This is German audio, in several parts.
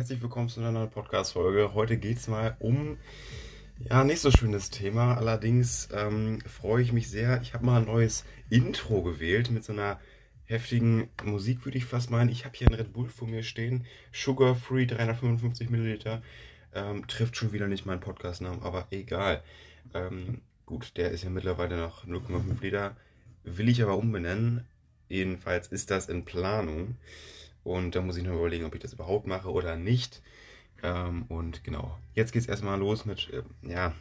herzlich willkommen zu einer neuen Podcast-Folge. Heute geht es mal um, ja, nicht so schönes Thema. Allerdings ähm, freue ich mich sehr. Ich habe mal ein neues Intro gewählt mit so einer heftigen Musik, würde ich fast meinen. Ich habe hier einen Red Bull vor mir stehen. Sugar Free 355 Milliliter. Ähm, trifft schon wieder nicht meinen Podcast-Namen, aber egal. Ähm, gut, der ist ja mittlerweile noch 0,5 Liter. Will ich aber umbenennen. Jedenfalls ist das in Planung. Und da muss ich noch überlegen, ob ich das überhaupt mache oder nicht. Ähm, und genau, jetzt geht es erstmal los mit, äh, ja,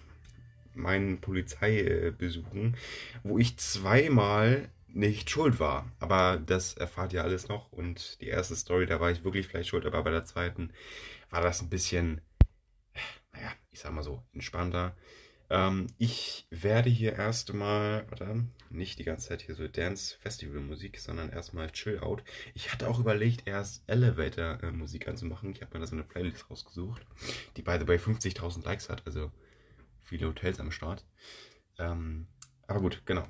meinen Polizeibesuchen, wo ich zweimal nicht schuld war. Aber das erfahrt ihr alles noch. Und die erste Story, da war ich wirklich vielleicht schuld, aber bei der zweiten war das ein bisschen, naja, ich sag mal so, entspannter. Ähm, ich werde hier erstmal, warte, nicht die ganze Zeit hier so Dance-Festival-Musik, sondern erstmal Chill-Out. Ich hatte auch überlegt, erst Elevator-Musik anzumachen. Ich habe mir da so eine Playlist rausgesucht, die by the way 50.000 Likes hat, also viele Hotels am Start. Ähm, aber gut, genau.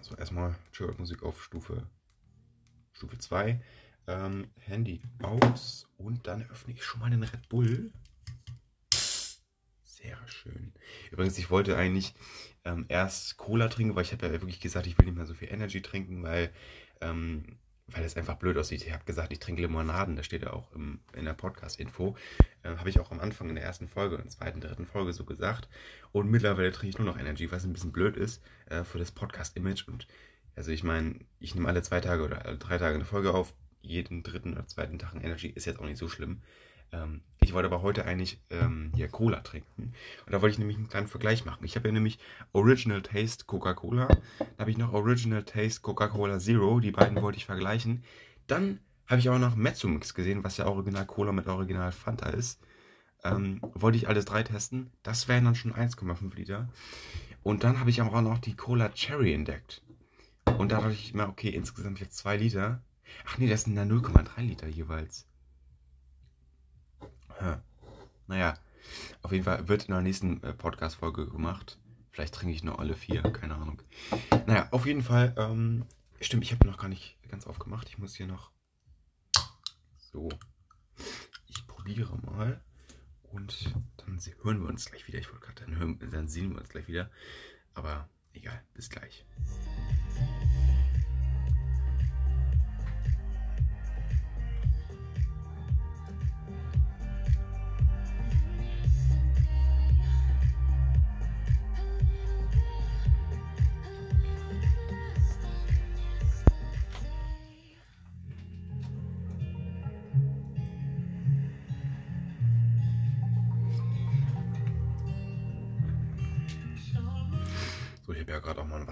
So, erstmal Chill-Out-Musik auf Stufe, Stufe 2. Ähm, Handy aus und dann öffne ich schon mal den Red Bull. Sehr schön. Übrigens, ich wollte eigentlich ähm, erst Cola trinken, weil ich habe ja wirklich gesagt, ich will nicht mehr so viel Energy trinken, weil, ähm, weil es einfach blöd aussieht. Ich habe gesagt, ich trinke Limonaden, das steht ja auch im, in der Podcast-Info. Äh, habe ich auch am Anfang in der ersten Folge, in der zweiten, dritten Folge so gesagt. Und mittlerweile trinke ich nur noch Energy, was ein bisschen blöd ist äh, für das Podcast-Image. Und also ich meine, ich nehme alle zwei Tage oder alle drei Tage eine Folge auf. Jeden dritten oder zweiten Tag ein Energy ist jetzt auch nicht so schlimm. Ähm, ich wollte aber heute eigentlich ähm, hier Cola trinken. Und da wollte ich nämlich einen kleinen Vergleich machen. Ich habe ja nämlich Original Taste Coca-Cola. Dann habe ich noch Original Taste Coca-Cola Zero. Die beiden wollte ich vergleichen. Dann habe ich auch noch Mezzomix gesehen, was ja Original Cola mit Original Fanta ist. Ähm, wollte ich alles drei testen. Das wären dann schon 1,5 Liter. Und dann habe ich auch noch die Cola Cherry entdeckt. Und da dachte ich mir, okay, insgesamt jetzt 2 Liter. Ach nee, das sind dann 0,3 Liter jeweils. Naja, auf jeden Fall wird in der nächsten äh, Podcast-Folge gemacht. Vielleicht trinke ich nur alle vier, keine Ahnung. Naja, auf jeden Fall, ähm, stimmt, ich habe noch gar nicht ganz aufgemacht. Ich muss hier noch. So. Ich probiere mal. Und dann hören wir uns gleich wieder. Ich wollte gerade, dann, dann sehen wir uns gleich wieder. Aber egal, bis gleich.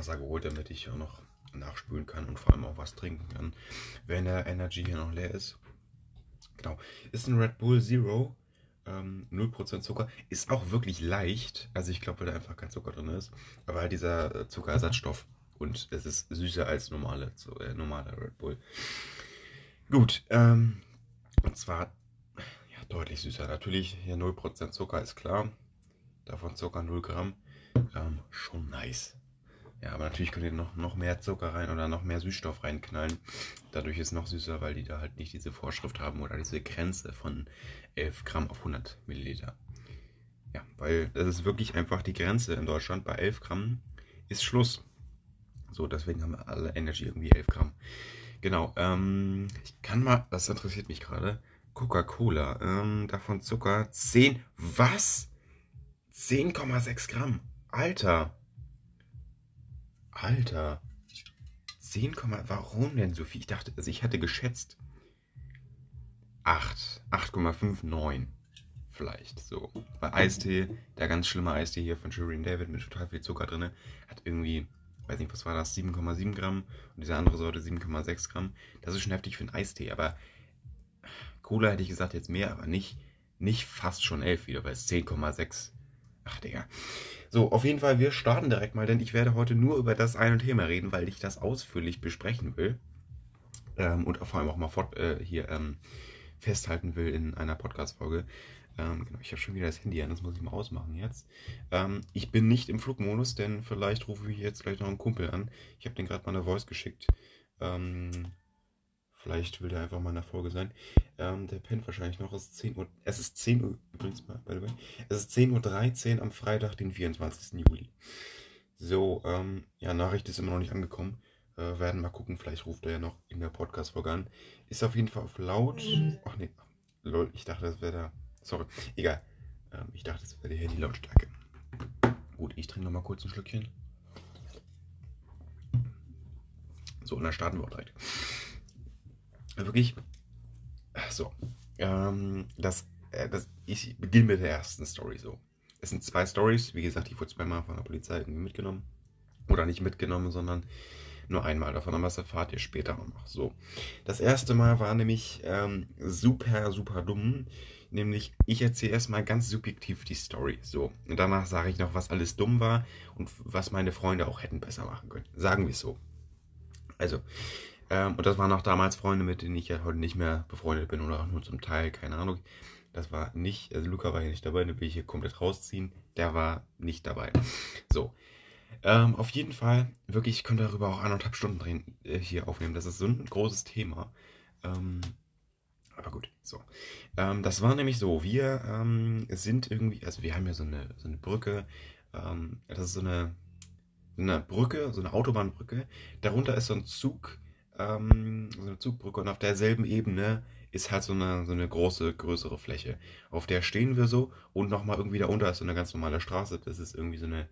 Wasser geholt, damit ich auch noch nachspülen kann und vor allem auch was trinken kann, wenn der Energy hier noch leer ist. Genau. Ist ein Red Bull Zero. Ähm, 0% Zucker. Ist auch wirklich leicht. Also ich glaube, weil da einfach kein Zucker drin ist. Aber halt dieser äh, Zuckerersatzstoff. Und es ist süßer als normale, äh, normaler Red Bull. Gut. Ähm, und zwar ja, deutlich süßer. Natürlich hier 0% Zucker ist klar. Davon Zucker 0 Gramm. Ähm, schon nice. Ja, aber natürlich könnt ihr noch, noch mehr Zucker rein oder noch mehr Süßstoff reinknallen. Dadurch ist es noch süßer, weil die da halt nicht diese Vorschrift haben oder diese Grenze von 11 Gramm auf 100 Milliliter. Ja, weil das ist wirklich einfach die Grenze in Deutschland. Bei 11 Gramm ist Schluss. So, deswegen haben wir alle Energy irgendwie 11 Gramm. Genau, ähm, ich kann mal, das interessiert mich gerade. Coca-Cola, ähm, davon Zucker 10, was? 10,6 Gramm. Alter. Alter. 10, warum denn so viel? Ich dachte, also ich hatte geschätzt 8, 8,59 vielleicht so. Bei Eistee, der ganz schlimme Eistee hier von Shirin David mit total viel Zucker drin, hat irgendwie, weiß nicht, was war das, 7,7 Gramm und diese andere Sorte 7,6 Gramm. Das ist schon heftig für einen Eistee, aber Cola hätte ich gesagt jetzt mehr, aber nicht, nicht fast schon 11 wieder, weil es 10,6 Ach, Digga. So, auf jeden Fall, wir starten direkt mal, denn ich werde heute nur über das eine Thema reden, weil ich das ausführlich besprechen will. Ähm, und vor allem auch mal fort, äh, hier ähm, festhalten will in einer Podcast-Folge. Ähm, genau, ich habe schon wieder das Handy an, das muss ich mal ausmachen jetzt. Ähm, ich bin nicht im Flugmodus, denn vielleicht rufe ich jetzt gleich noch einen Kumpel an. Ich habe den gerade mal eine Voice geschickt. Ähm, Vielleicht will der einfach mal in der Folge sein. Ähm, der pennt wahrscheinlich noch. Es ist 10 Uhr. Es ist 10 Uhr, übrigens mal, by the way. Es ist 10.13 Uhr am Freitag, den 24. Juli. So, ähm, ja, Nachricht ist immer noch nicht angekommen. Äh, werden mal gucken, vielleicht ruft er ja noch in der Podcast-Folge an. Ist auf jeden Fall auf laut. Ach nee, lol, ich dachte, das wäre da. Sorry, egal. Ähm, ich dachte, das wäre die Handy-Lautstärke. Gut, ich trinke noch mal kurz ein Schlückchen. So, und dann starten wir auch direkt. Wirklich. So. Ähm, das, äh, das, ich beginne mit der ersten Story so. Es sind zwei Stories. Wie gesagt, ich wurde zweimal von der Polizei irgendwie mitgenommen. Oder nicht mitgenommen, sondern nur einmal davon. Aber das erfahrt ihr später auch noch. So. Das erste Mal war nämlich ähm, super, super dumm. Nämlich, ich erzähle erstmal ganz subjektiv die Story. So. Und danach sage ich noch, was alles dumm war und was meine Freunde auch hätten besser machen können. Sagen wir es so. Also, ähm, und das waren auch damals Freunde, mit denen ich ja heute nicht mehr befreundet bin oder auch nur zum Teil, keine Ahnung. Das war nicht, also Luca war hier nicht dabei, den will ich hier komplett rausziehen. Der war nicht dabei. So. Ähm, auf jeden Fall, wirklich, ich könnte darüber auch anderthalb Stunden drehen, äh, hier aufnehmen. Das ist so ein großes Thema. Ähm, aber gut, so. Ähm, das war nämlich so, wir ähm, sind irgendwie, also wir haben ja so eine, so eine Brücke, ähm, das ist so eine, eine Brücke, so eine Autobahnbrücke. Darunter ist so ein Zug, ähm, so eine Zugbrücke und auf derselben Ebene ist halt so eine, so eine große, größere Fläche. Auf der stehen wir so und nochmal irgendwie darunter ist so eine ganz normale Straße. Das ist irgendwie so eine,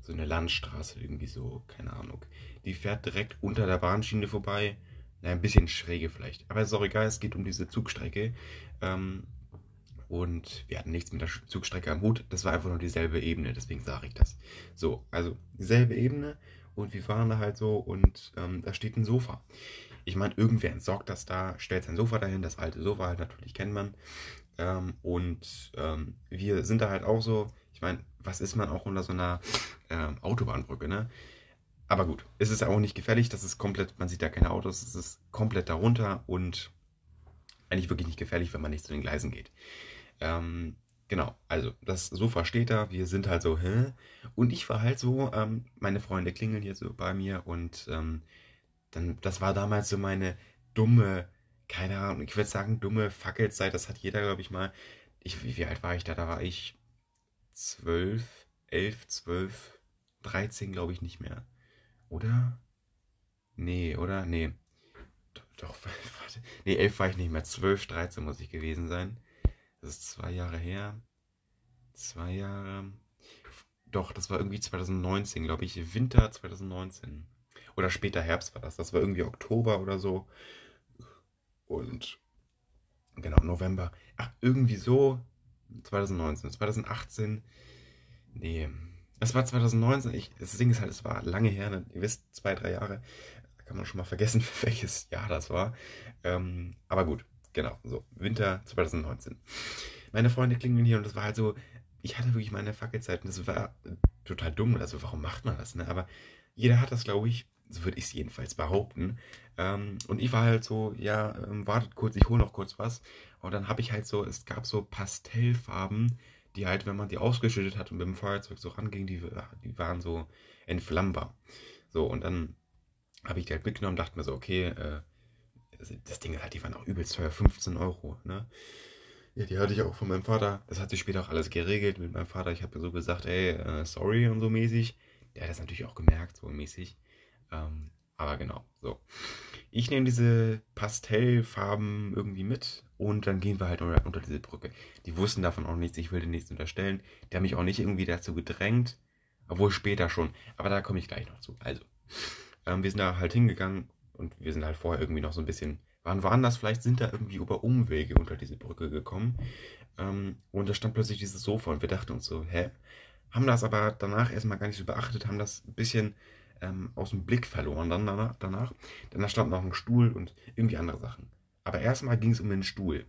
so eine Landstraße, irgendwie so, keine Ahnung. Die fährt direkt unter der Bahnschiene vorbei. Na, ein bisschen schräge vielleicht. Aber ist auch egal, es geht um diese Zugstrecke. Ähm, und wir hatten nichts mit der Zugstrecke am Hut. Das war einfach nur dieselbe Ebene, deswegen sage ich das. So, also dieselbe Ebene und wir fahren da halt so und ähm, da steht ein Sofa. Ich meine, irgendwer entsorgt das da, stellt sein Sofa dahin, das alte Sofa halt natürlich kennt man. Ähm, und ähm, wir sind da halt auch so, ich meine, was ist man auch unter so einer ähm, Autobahnbrücke, ne? Aber gut, es ist auch nicht gefährlich, das ist komplett, man sieht da keine Autos, es ist komplett darunter und eigentlich wirklich nicht gefährlich, wenn man nicht zu den Gleisen geht. Ähm, Genau, also das Sofa steht da, wir sind halt so, hä? Und ich war halt so, ähm, meine Freunde klingeln hier so bei mir und ähm, dann, das war damals so meine dumme, keine Ahnung, ich würde sagen, dumme Fackelzeit, das hat jeder, glaube ich, mal. Ich, wie, wie alt war ich da? Da war ich zwölf, elf, zwölf, dreizehn, glaube ich, nicht mehr. Oder? Nee, oder? Nee. Doch, warte. Nee, elf war ich nicht mehr. Zwölf, dreizehn muss ich gewesen sein. Das ist zwei Jahre her. Zwei Jahre. Doch, das war irgendwie 2019, glaube ich. Winter 2019. Oder später Herbst war das. Das war irgendwie Oktober oder so. Und genau, November. Ach, irgendwie so. 2019. 2018. Nee. Es war 2019. Ich, das Ding ist halt, es war lange her. Ne? Ihr wisst, zwei, drei Jahre. Da kann man schon mal vergessen, welches Jahr das war. Ähm, aber gut. Genau, so, Winter 2019. Meine Freunde klingeln hier und das war halt so, ich hatte wirklich meine Fackelzeit und das war total dumm. Also, warum macht man das, ne? Aber jeder hat das, glaube ich, so würde ich es jedenfalls behaupten. Ähm, und ich war halt so, ja, ähm, wartet kurz, ich hole noch kurz was. Und dann habe ich halt so, es gab so Pastellfarben, die halt, wenn man die ausgeschüttet hat und mit dem Feuerzeug so ranging, die, die waren so entflammbar. So, und dann habe ich die halt mitgenommen, dachte mir so, okay, äh, das Ding halt, die waren auch übelst teuer, 15 Euro, ne? Ja, die hatte ich auch von meinem Vater. Das hat sich später auch alles geregelt mit meinem Vater. Ich habe so gesagt, ey, äh, sorry und so mäßig. Der hat das natürlich auch gemerkt, so mäßig. Ähm, aber genau, so. Ich nehme diese Pastellfarben irgendwie mit und dann gehen wir halt unter, unter, diese Brücke. Die wussten davon auch nichts, ich will denen nichts unterstellen. Die haben mich auch nicht irgendwie dazu gedrängt, obwohl später schon. Aber da komme ich gleich noch zu. Also, ähm, wir sind da halt hingegangen und wir sind halt vorher irgendwie noch so ein bisschen, waren woanders, vielleicht sind da irgendwie über Umwege unter diese Brücke gekommen. Ähm, und da stand plötzlich dieses Sofa und wir dachten uns so, hä? Haben das aber danach erstmal gar nicht so beachtet, haben das ein bisschen ähm, aus dem Blick verloren dann danach, danach. Denn da stand noch ein Stuhl und irgendwie andere Sachen. Aber erstmal ging es um den Stuhl.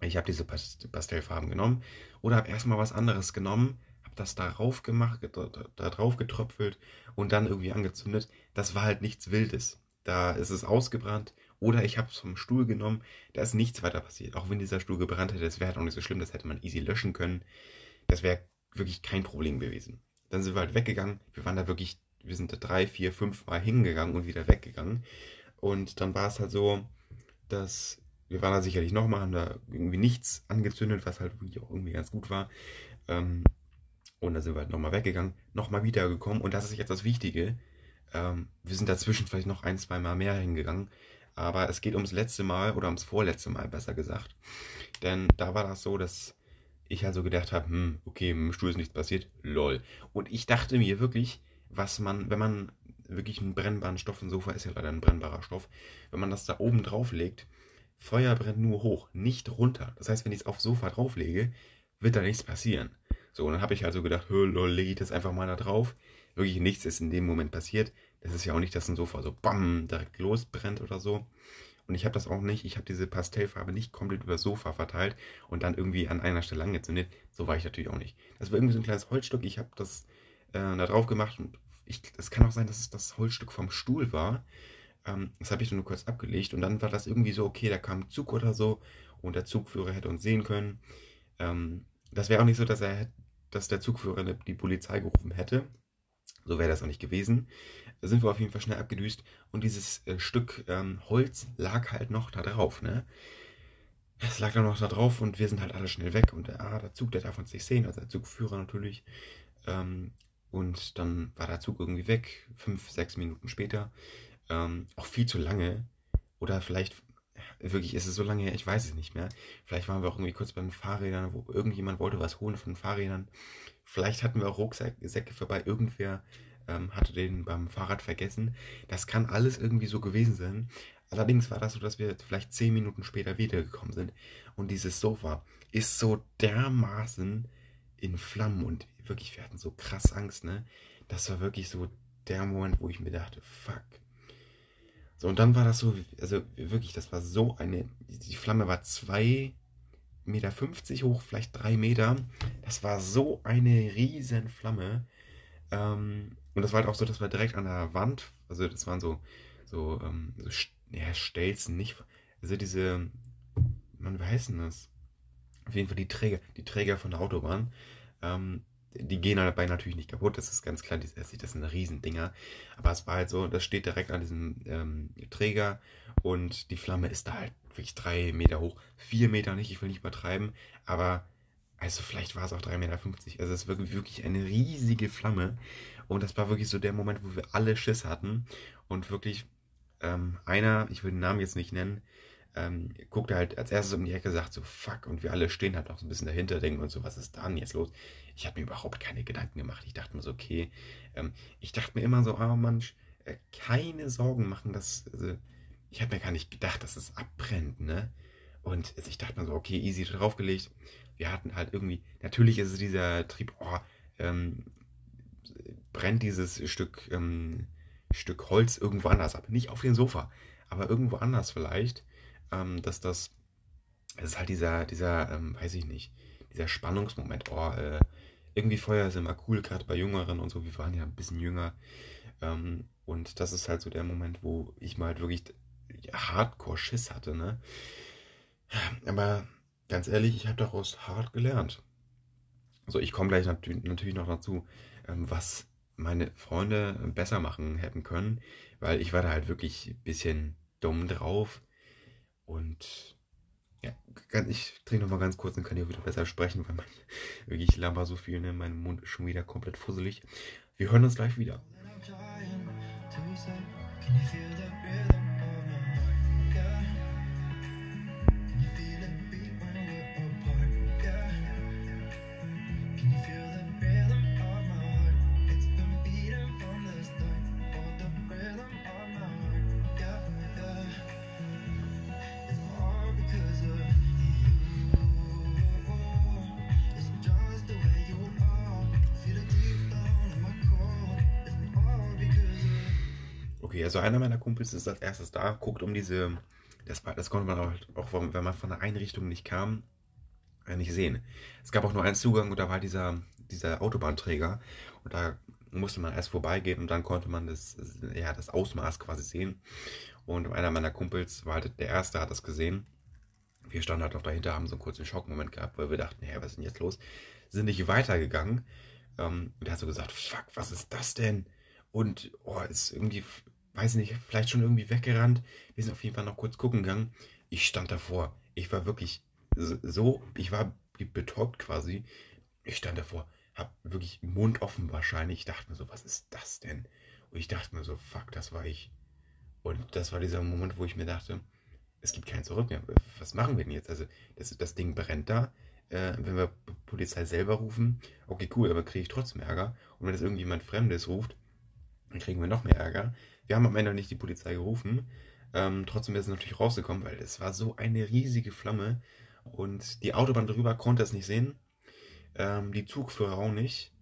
Ich habe diese Pastellfarben genommen oder habe erstmal was anderes genommen, habe das darauf gemacht, da drauf getröpfelt und dann irgendwie angezündet. Das war halt nichts Wildes da ist es ausgebrannt. Oder ich habe es vom Stuhl genommen, da ist nichts weiter passiert. Auch wenn dieser Stuhl gebrannt hätte, das wäre halt auch nicht so schlimm, das hätte man easy löschen können. Das wäre wirklich kein Problem gewesen. Dann sind wir halt weggegangen. Wir waren da wirklich, wir sind da drei, vier, fünf Mal hingegangen und wieder weggegangen. Und dann war es halt so, dass wir waren da sicherlich nochmal, haben da irgendwie nichts angezündet, was halt wirklich auch irgendwie ganz gut war. Ähm, und dann sind wir halt nochmal weggegangen, nochmal wiedergekommen. Und das ist jetzt das Wichtige. Ähm, wir sind dazwischen vielleicht noch ein, zwei Mal mehr hingegangen. Aber es geht ums letzte Mal oder ums vorletzte Mal, besser gesagt. Denn da war das so, dass ich halt so gedacht habe, hm, okay, im Stuhl ist nichts passiert, lol. Und ich dachte mir wirklich, was man, wenn man wirklich einen brennbaren Stoff, ein Sofa ist ja leider ein brennbarer Stoff, wenn man das da oben drauf legt, Feuer brennt nur hoch, nicht runter. Das heißt, wenn ich es aufs Sofa drauflege, wird da nichts passieren. So, und dann habe ich also gedacht, lol, lege ich das einfach mal da drauf. Wirklich nichts ist in dem Moment passiert. Das ist ja auch nicht, dass ein Sofa so bam direkt losbrennt oder so. Und ich habe das auch nicht, ich habe diese Pastellfarbe nicht komplett über das Sofa verteilt und dann irgendwie an einer Stelle angezündet. So war ich natürlich auch nicht. Das war irgendwie so ein kleines Holzstück. Ich habe das äh, da drauf gemacht und es kann auch sein, dass es das Holzstück vom Stuhl war. Ähm, das habe ich nur kurz abgelegt und dann war das irgendwie so, okay, da kam ein Zug oder so und der Zugführer hätte uns sehen können. Ähm, das wäre auch nicht so, dass er, dass der Zugführer die Polizei gerufen hätte. So wäre das auch nicht gewesen. Da sind wir auf jeden Fall schnell abgedüst und dieses äh, Stück ähm, Holz lag halt noch da drauf, ne? Es lag dann noch da drauf und wir sind halt alle schnell weg und ah, der Zug, der darf uns nicht sehen, also der Zugführer natürlich. Ähm, und dann war der Zug irgendwie weg, fünf, sechs Minuten später. Ähm, auch viel zu lange. Oder vielleicht, wirklich ist es so lange her, ich weiß es nicht mehr. Vielleicht waren wir auch irgendwie kurz bei den Fahrrädern, wo irgendjemand wollte was holen von den Fahrrädern. Vielleicht hatten wir auch Rucksäcke vorbei, irgendwer ähm, hatte den beim Fahrrad vergessen. Das kann alles irgendwie so gewesen sein. Allerdings war das so, dass wir vielleicht zehn Minuten später wiedergekommen sind. Und dieses Sofa ist so dermaßen in Flammen und wirklich, wir hatten so krass Angst, ne? Das war wirklich so der Moment, wo ich mir dachte, fuck. So, und dann war das so, also wirklich, das war so eine, die Flamme war 2,50 Meter hoch, vielleicht 3 Meter. Das war so eine riesen Flamme. Ähm, und das war halt auch so, dass wir direkt an der Wand, also das waren so, so, ähm, so ja, Stelzen, nicht, also diese, man, wie heißt das? Auf jeden Fall die Träger, die Träger von der Autobahn. Ähm, die gehen dabei natürlich nicht kaputt, das ist ganz klar, das sind Riesendinger. Aber es war halt so, das steht direkt an diesem ähm, Träger und die Flamme ist da halt wirklich drei Meter hoch. Vier Meter nicht, ich will nicht übertreiben, aber also vielleicht war es auch 3,50 Meter. Also es ist wirklich, wirklich eine riesige Flamme. Und das war wirklich so der Moment, wo wir alle Schiss hatten. Und wirklich ähm, einer, ich will den Namen jetzt nicht nennen, ähm, guckte halt als erstes um die Ecke, sagt so, fuck, und wir alle stehen halt noch so ein bisschen dahinter, denken und so, was ist da denn jetzt los? Ich habe mir überhaupt keine Gedanken gemacht. Ich dachte mir so, okay, ähm, ich dachte mir immer so, oh Mann, äh, keine Sorgen machen, dass, also, ich habe mir gar nicht gedacht, dass es abbrennt, ne? Und also ich dachte mir so, okay, easy draufgelegt. Wir hatten halt irgendwie, natürlich ist es dieser Trieb, oh, ähm, brennt dieses Stück, ähm, Stück Holz irgendwo anders ab. Nicht auf dem Sofa, aber irgendwo anders vielleicht ähm, dass das, es ist halt dieser, dieser, ähm, weiß ich nicht, dieser Spannungsmoment, oh, äh, irgendwie Feuer ist immer cool, gerade bei Jüngeren und so, wir waren ja ein bisschen jünger. Ähm, und das ist halt so der Moment, wo ich mal halt wirklich hardcore Schiss hatte, ne? Aber ganz ehrlich, ich habe daraus hart gelernt. Also ich komme gleich natürlich noch dazu, ähm, was meine Freunde besser machen hätten können, weil ich war da halt wirklich ein bisschen dumm drauf. Und ja, ich trinke noch mal ganz kurz, dann kann ich auch wieder besser sprechen, weil man wirklich laber so viel, ne? Mein Mund ist schon wieder komplett fusselig. Wir hören uns gleich wieder. Okay, also einer meiner Kumpels ist als erstes da, guckt um diese. Das, das konnte man auch, auch, wenn man von der Einrichtung nicht kam, äh, nicht sehen. Es gab auch nur einen Zugang und da war dieser, dieser Autobahnträger und da musste man erst vorbeigehen und dann konnte man das, ja, das Ausmaß quasi sehen. Und einer meiner Kumpels war halt der Erste, hat das gesehen. Wir standen halt noch dahinter, haben so einen kurzen Schockmoment gehabt, weil wir dachten, hä, was ist denn jetzt los? Sind nicht weitergegangen. Ähm, und er hat so gesagt, fuck, was ist das denn? Und oh, ist irgendwie weiß nicht, vielleicht schon irgendwie weggerannt. Wir sind auf jeden Fall noch kurz gucken gegangen. ich stand davor. Ich war wirklich so, ich war betäubt quasi. Ich stand davor, hab wirklich Mund offen wahrscheinlich. Ich dachte mir so, was ist das denn? Und ich dachte mir so, fuck, das war ich. Und das war dieser Moment, wo ich mir dachte, es gibt kein Zurück mehr. Was machen wir denn jetzt? Also, das, das Ding brennt da. Äh, wenn wir Polizei selber rufen, okay, cool, aber kriege ich trotzdem Ärger. Und wenn es irgendjemand Fremdes ruft, dann kriegen wir noch mehr Ärger. Wir haben am Ende nicht die Polizei gerufen. Ähm, trotzdem ist es natürlich rausgekommen, weil es war so eine riesige Flamme. Und die Autobahn drüber konnte es nicht sehen. Ähm, die Zugführer auch nicht.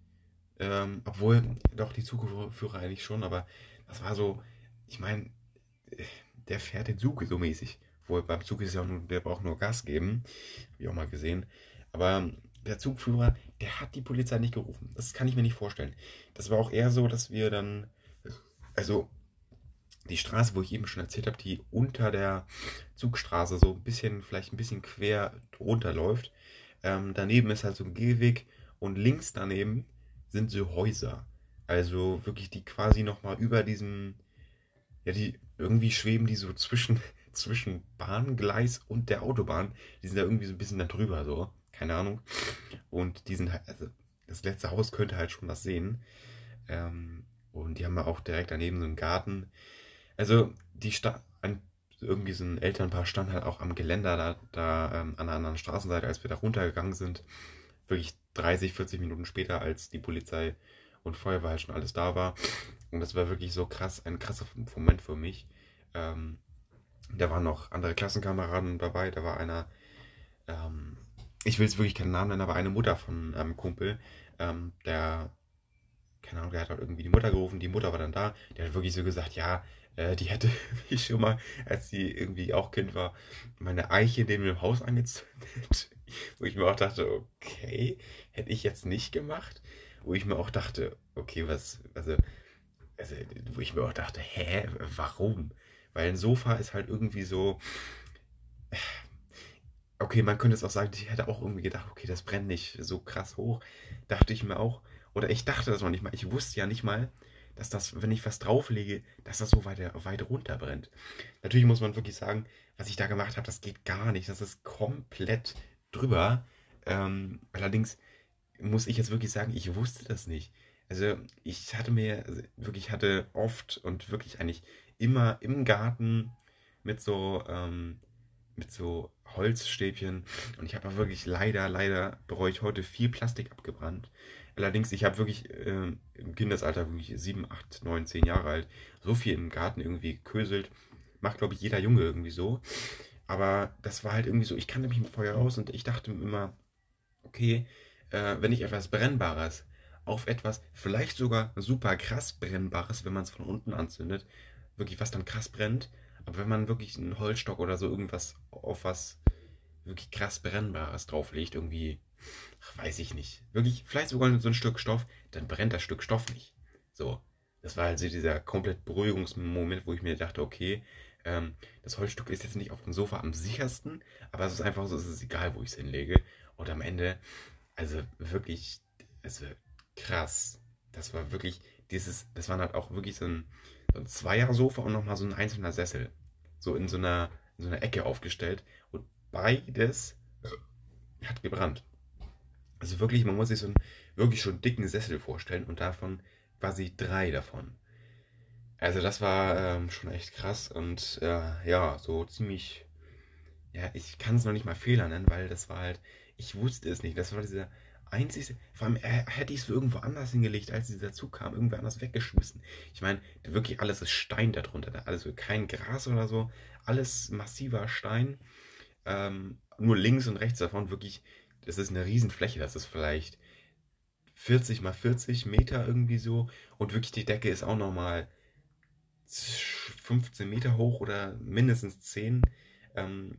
Ähm, obwohl, doch, die Zugführer eigentlich schon, aber das war so, ich meine, der fährt den Zug so mäßig. Wohl beim Zug ist ja auch nur, der braucht nur Gas geben. Hab ich auch mal gesehen. Aber der Zugführer, der hat die Polizei nicht gerufen. Das kann ich mir nicht vorstellen. Das war auch eher so, dass wir dann, also die Straße, wo ich eben schon erzählt habe, die unter der Zugstraße so ein bisschen, vielleicht ein bisschen quer runterläuft. Ähm, daneben ist halt so ein Gehweg und links daneben sind so Häuser. Also wirklich die quasi nochmal über diesem, ja, die irgendwie schweben die so zwischen, zwischen Bahngleis und der Autobahn. Die sind da irgendwie so ein bisschen da drüber, so. Keine Ahnung. Und die sind halt, also das letzte Haus könnte halt schon was sehen. Ähm, und die haben ja auch direkt daneben so einen Garten. Also die Sta ein, irgendwie so ein Elternpaar stand halt auch am Geländer da, da ähm, an der anderen Straßenseite, als wir da runtergegangen sind. Wirklich 30, 40 Minuten später, als die Polizei und Feuerwehr halt schon alles da war. Und das war wirklich so krass, ein krasser Moment für mich. Ähm, da waren noch andere Klassenkameraden dabei. Da war einer, ähm, ich will jetzt wirklich keinen Namen nennen, aber eine Mutter von einem Kumpel, ähm, der, keine Ahnung, der hat halt irgendwie die Mutter gerufen. Die Mutter war dann da. Der hat wirklich so gesagt, ja, äh, die hätte mich schon mal, als sie irgendwie auch Kind war, meine Eiche neben dem Haus angezündet. Wo ich mir auch dachte, okay, hätte ich jetzt nicht gemacht. Wo ich mir auch dachte, okay, was, also, also wo ich mir auch dachte, hä, warum? Weil ein Sofa ist halt irgendwie so. Okay, man könnte es auch sagen, ich hätte auch irgendwie gedacht, okay, das brennt nicht so krass hoch. Dachte ich mir auch. Oder ich dachte das noch nicht mal. Ich wusste ja nicht mal, dass das, wenn ich was drauflege, dass das so weit, weit runter brennt. Natürlich muss man wirklich sagen, was ich da gemacht habe, das geht gar nicht. Das ist komplett drüber. Ähm, allerdings muss ich jetzt wirklich sagen, ich wusste das nicht. Also ich hatte mir, also wirklich hatte oft und wirklich eigentlich immer im Garten mit so, ähm, mit so Holzstäbchen. Und ich habe wirklich leider, leider bereue ich heute viel Plastik abgebrannt. Allerdings, ich habe wirklich äh, im Kindesalter, wirklich 7, 8, 9, 10 Jahre alt, so viel im Garten irgendwie geköselt. Macht, glaube ich, jeder Junge irgendwie so. Aber das war halt irgendwie so, ich kannte mich mit Feuer aus und ich dachte immer, okay, äh, wenn ich etwas Brennbares auf etwas vielleicht sogar super krass Brennbares, wenn man es von unten anzündet, wirklich was dann krass brennt. Aber wenn man wirklich einen Holzstock oder so irgendwas auf was wirklich krass Brennbares drauflegt, irgendwie, ach, weiß ich nicht, wirklich, vielleicht sogar so ein Stück Stoff, dann brennt das Stück Stoff nicht. So, das war also dieser komplett Beruhigungsmoment, wo ich mir dachte, okay, ähm, das Holzstück ist jetzt nicht auf dem Sofa am sichersten, aber es ist einfach so, es ist egal, wo ich es hinlege. Und am Ende, also wirklich, also krass. Das war wirklich, dieses, das war halt auch wirklich so ein, so ein Zweier-Sofa und nochmal so ein einzelner Sessel. So in so einer, in so einer Ecke aufgestellt. Und beides hat gebrannt. Also wirklich, man muss sich so einen wirklich schon dicken Sessel vorstellen und davon quasi drei davon. Also das war ähm, schon echt krass und äh, ja, so ziemlich, ja, ich kann es noch nicht mal Fehler nennen, weil das war halt, ich wusste es nicht. Das war dieser einzigste, vor allem äh, hätte ich es irgendwo anders hingelegt, als dieser Zug kam, irgendwo anders weggeschmissen. Ich meine, wirklich alles ist Stein darunter, da alles kein Gras oder so, alles massiver Stein. Ähm, nur links und rechts davon wirklich, das ist eine Riesenfläche, das ist vielleicht 40 mal 40 Meter irgendwie so und wirklich die Decke ist auch nochmal 15 Meter hoch oder mindestens 10. Ähm,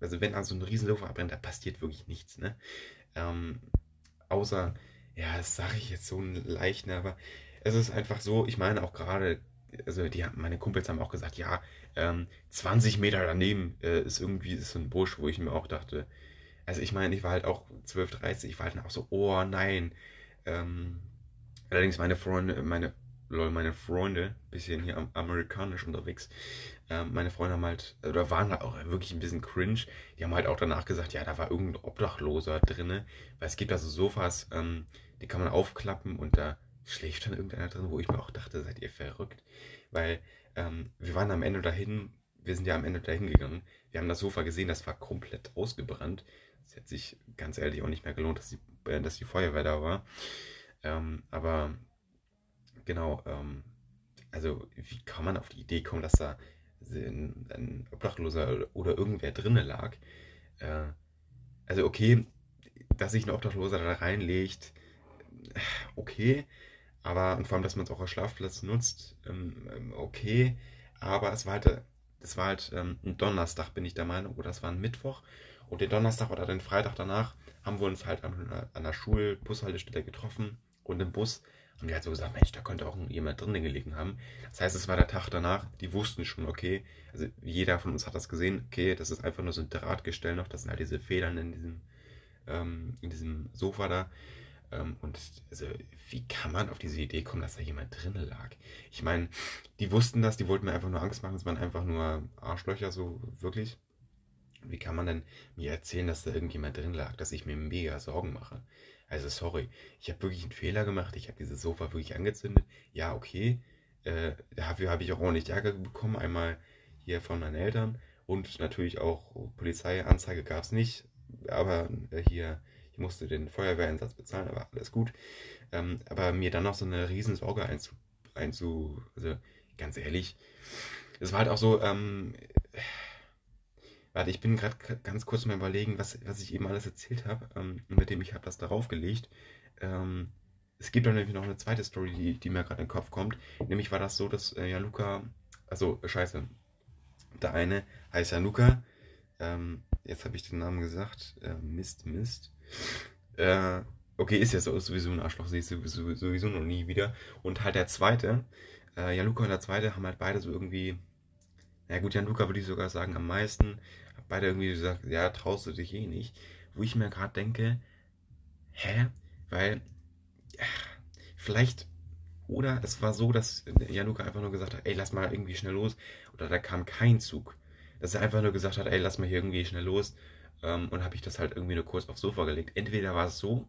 also wenn also ein Riesensofa abbrennt, da passiert wirklich nichts, ne? Ähm, außer, ja, das sage ich jetzt so leicht, ne, aber es ist einfach so, ich meine auch gerade, also die, meine Kumpels haben auch gesagt, ja, ähm, 20 Meter daneben äh, ist irgendwie ist so ein Busch, wo ich mir auch dachte, also ich meine, ich war halt auch 12, 13, ich war halt auch so, oh nein. Ähm, allerdings meine Freunde, meine lol, meine Freunde, bisschen hier am, amerikanisch unterwegs, ähm, meine Freunde haben halt, oder waren halt auch wirklich ein bisschen cringe. Die haben halt auch danach gesagt, ja, da war irgendein Obdachloser drinne, weil es gibt also Sofas, ähm, die kann man aufklappen und da schläft dann irgendeiner drin, wo ich mir auch dachte, seid ihr verrückt? Weil ähm, wir waren am Ende dahin, wir sind ja am Ende dahin gegangen, wir haben das Sofa gesehen, das war komplett ausgebrannt. Es hat sich ganz ehrlich auch nicht mehr gelohnt, dass die, äh, dass die Feuerwehr da war. Ähm, aber genau, ähm, also wie kann man auf die Idee kommen, dass da ein, ein Obdachloser oder irgendwer drinnen lag? Äh, also okay, dass sich ein Obdachloser da reinlegt, okay, aber und vor allem, dass man es auch als Schlafplatz nutzt, ähm, ähm okay, aber es war halt, das war halt ähm, ein Donnerstag, bin ich der Meinung, oder es war ein Mittwoch und den Donnerstag oder den Freitag danach haben wir uns halt an, an der Schulbushaltestelle getroffen und im Bus haben die halt so gesagt, Mensch, da könnte auch jemand drinnen gelegen haben. Das heißt, es war der Tag danach, die wussten schon, okay, also jeder von uns hat das gesehen, okay, das ist einfach nur so ein Drahtgestell noch, das sind halt diese Federn in diesem, ähm, in diesem Sofa da. Ähm, und also, wie kann man auf diese Idee kommen, dass da jemand drinnen lag? Ich meine, die wussten das, die wollten mir einfach nur Angst machen, es waren einfach nur Arschlöcher, so wirklich. Wie kann man denn mir erzählen, dass da irgendjemand drin lag, dass ich mir mega Sorgen mache? Also sorry, ich habe wirklich einen Fehler gemacht. Ich habe dieses Sofa wirklich angezündet. Ja, okay. Äh, dafür habe ich auch ordentlich Ärger bekommen. Einmal hier von meinen Eltern und natürlich auch Polizeianzeige gab es nicht. Aber äh, hier, ich musste den Feuerwehreinsatz bezahlen, aber alles gut. Ähm, aber mir dann noch so eine riesen Sorge einzu, einzu also ganz ehrlich, es war halt auch so, ähm, Warte, ich bin gerade ganz kurz mal überlegen, was, was ich eben alles erzählt habe, ähm, mit dem ich habe das darauf gelegt. Ähm, es gibt dann nämlich noch eine zweite Story, die, die mir gerade in den Kopf kommt. Nämlich war das so, dass äh, ja Luca, also scheiße, der eine heißt ja Luca. Ähm, jetzt habe ich den Namen gesagt. Äh, Mist, Mist. Äh, okay, ist ja so, ist sowieso ein Arschloch, sehe ich sowieso, sowieso noch nie wieder. Und halt der zweite, äh, ja Luca und der zweite haben halt beide so irgendwie, na gut, Jan Luca würde ich sogar sagen am meisten beide irgendwie gesagt, ja, traust du dich eh nicht. Wo ich mir gerade denke, hä? Weil, ja, vielleicht, oder es war so, dass Januka einfach nur gesagt hat, ey, lass mal irgendwie schnell los. Oder da kam kein Zug. Dass er einfach nur gesagt hat, ey, lass mal hier irgendwie schnell los. Ähm, und habe ich das halt irgendwie nur kurz aufs Sofa gelegt. Entweder war es so,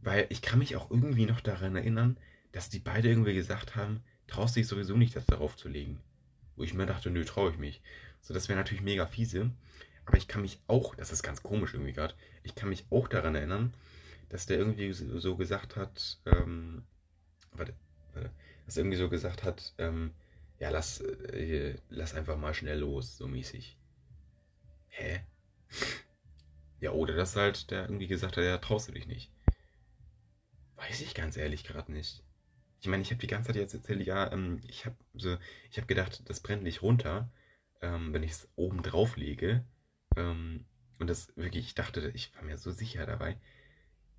weil ich kann mich auch irgendwie noch daran erinnern, dass die beide irgendwie gesagt haben, traust dich sowieso nicht, das darauf zu legen. Wo ich mir dachte, nö, traue ich mich. So, das wäre natürlich mega fiese. Aber ich kann mich auch, das ist ganz komisch irgendwie gerade, ich kann mich auch daran erinnern, dass der irgendwie so gesagt hat, ähm, warte, warte, dass er irgendwie so gesagt hat, ähm, ja, lass, äh, lass einfach mal schnell los, so mäßig. Hä? Ja, oder dass halt der irgendwie gesagt hat, ja, traust du dich nicht. Weiß ich ganz ehrlich gerade nicht. Ich meine, ich habe die ganze Zeit jetzt erzählt, ja, ähm, ich habe so, ich habe gedacht, das brennt nicht runter ähm, wenn ich es oben drauf lege. Ähm, und das wirklich, ich dachte, ich war mir so sicher dabei.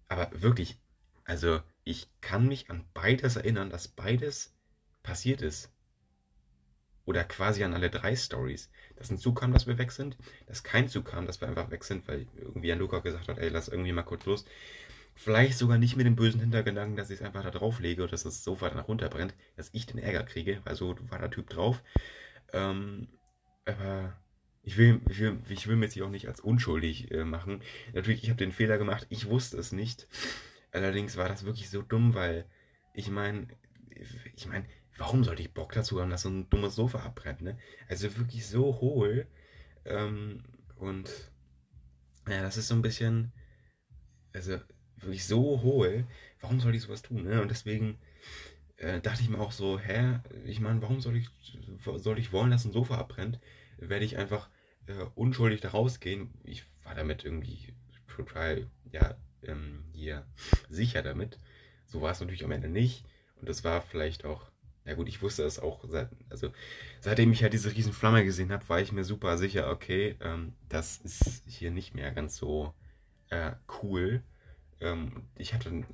Aber wirklich, also ich kann mich an beides erinnern, dass beides passiert ist. Oder quasi an alle drei Stories. Dass ein Zug kam, dass wir weg sind, dass kein Zug kam, dass wir einfach weg sind, weil irgendwie ein Luca gesagt hat, ey, lass irgendwie mal kurz los. Vielleicht sogar nicht mit dem bösen Hintergedanken, dass ich es einfach da drauf lege oder dass das Sofa dann runterbrennt, dass ich den Ärger kriege, weil so war der Typ drauf. Ähm, aber ich will, ich will, ich will mir jetzt hier auch nicht als unschuldig äh, machen. Natürlich, ich habe den Fehler gemacht, ich wusste es nicht. Allerdings war das wirklich so dumm, weil ich meine, ich meine, warum sollte ich Bock dazu haben, dass so ein dummes Sofa abbrennt, ne? Also wirklich so hohl. Ähm, und ja, das ist so ein bisschen, also wirklich so hohl. Warum soll ich sowas tun, ne? Und deswegen äh, dachte ich mir auch so, hä, ich meine, warum soll ich, soll ich wollen, dass ein Sofa abbrennt? Werde ich einfach äh, unschuldig da rausgehen? Ich war damit irgendwie total, ja, ähm, hier sicher damit. So war es natürlich am Ende nicht. Und das war vielleicht auch, ja gut, ich wusste es auch, seit, also seitdem ich halt diese riesen Flamme gesehen habe, war ich mir super sicher, okay, ähm, das ist hier nicht mehr ganz so äh, cool. Ähm, ich hatte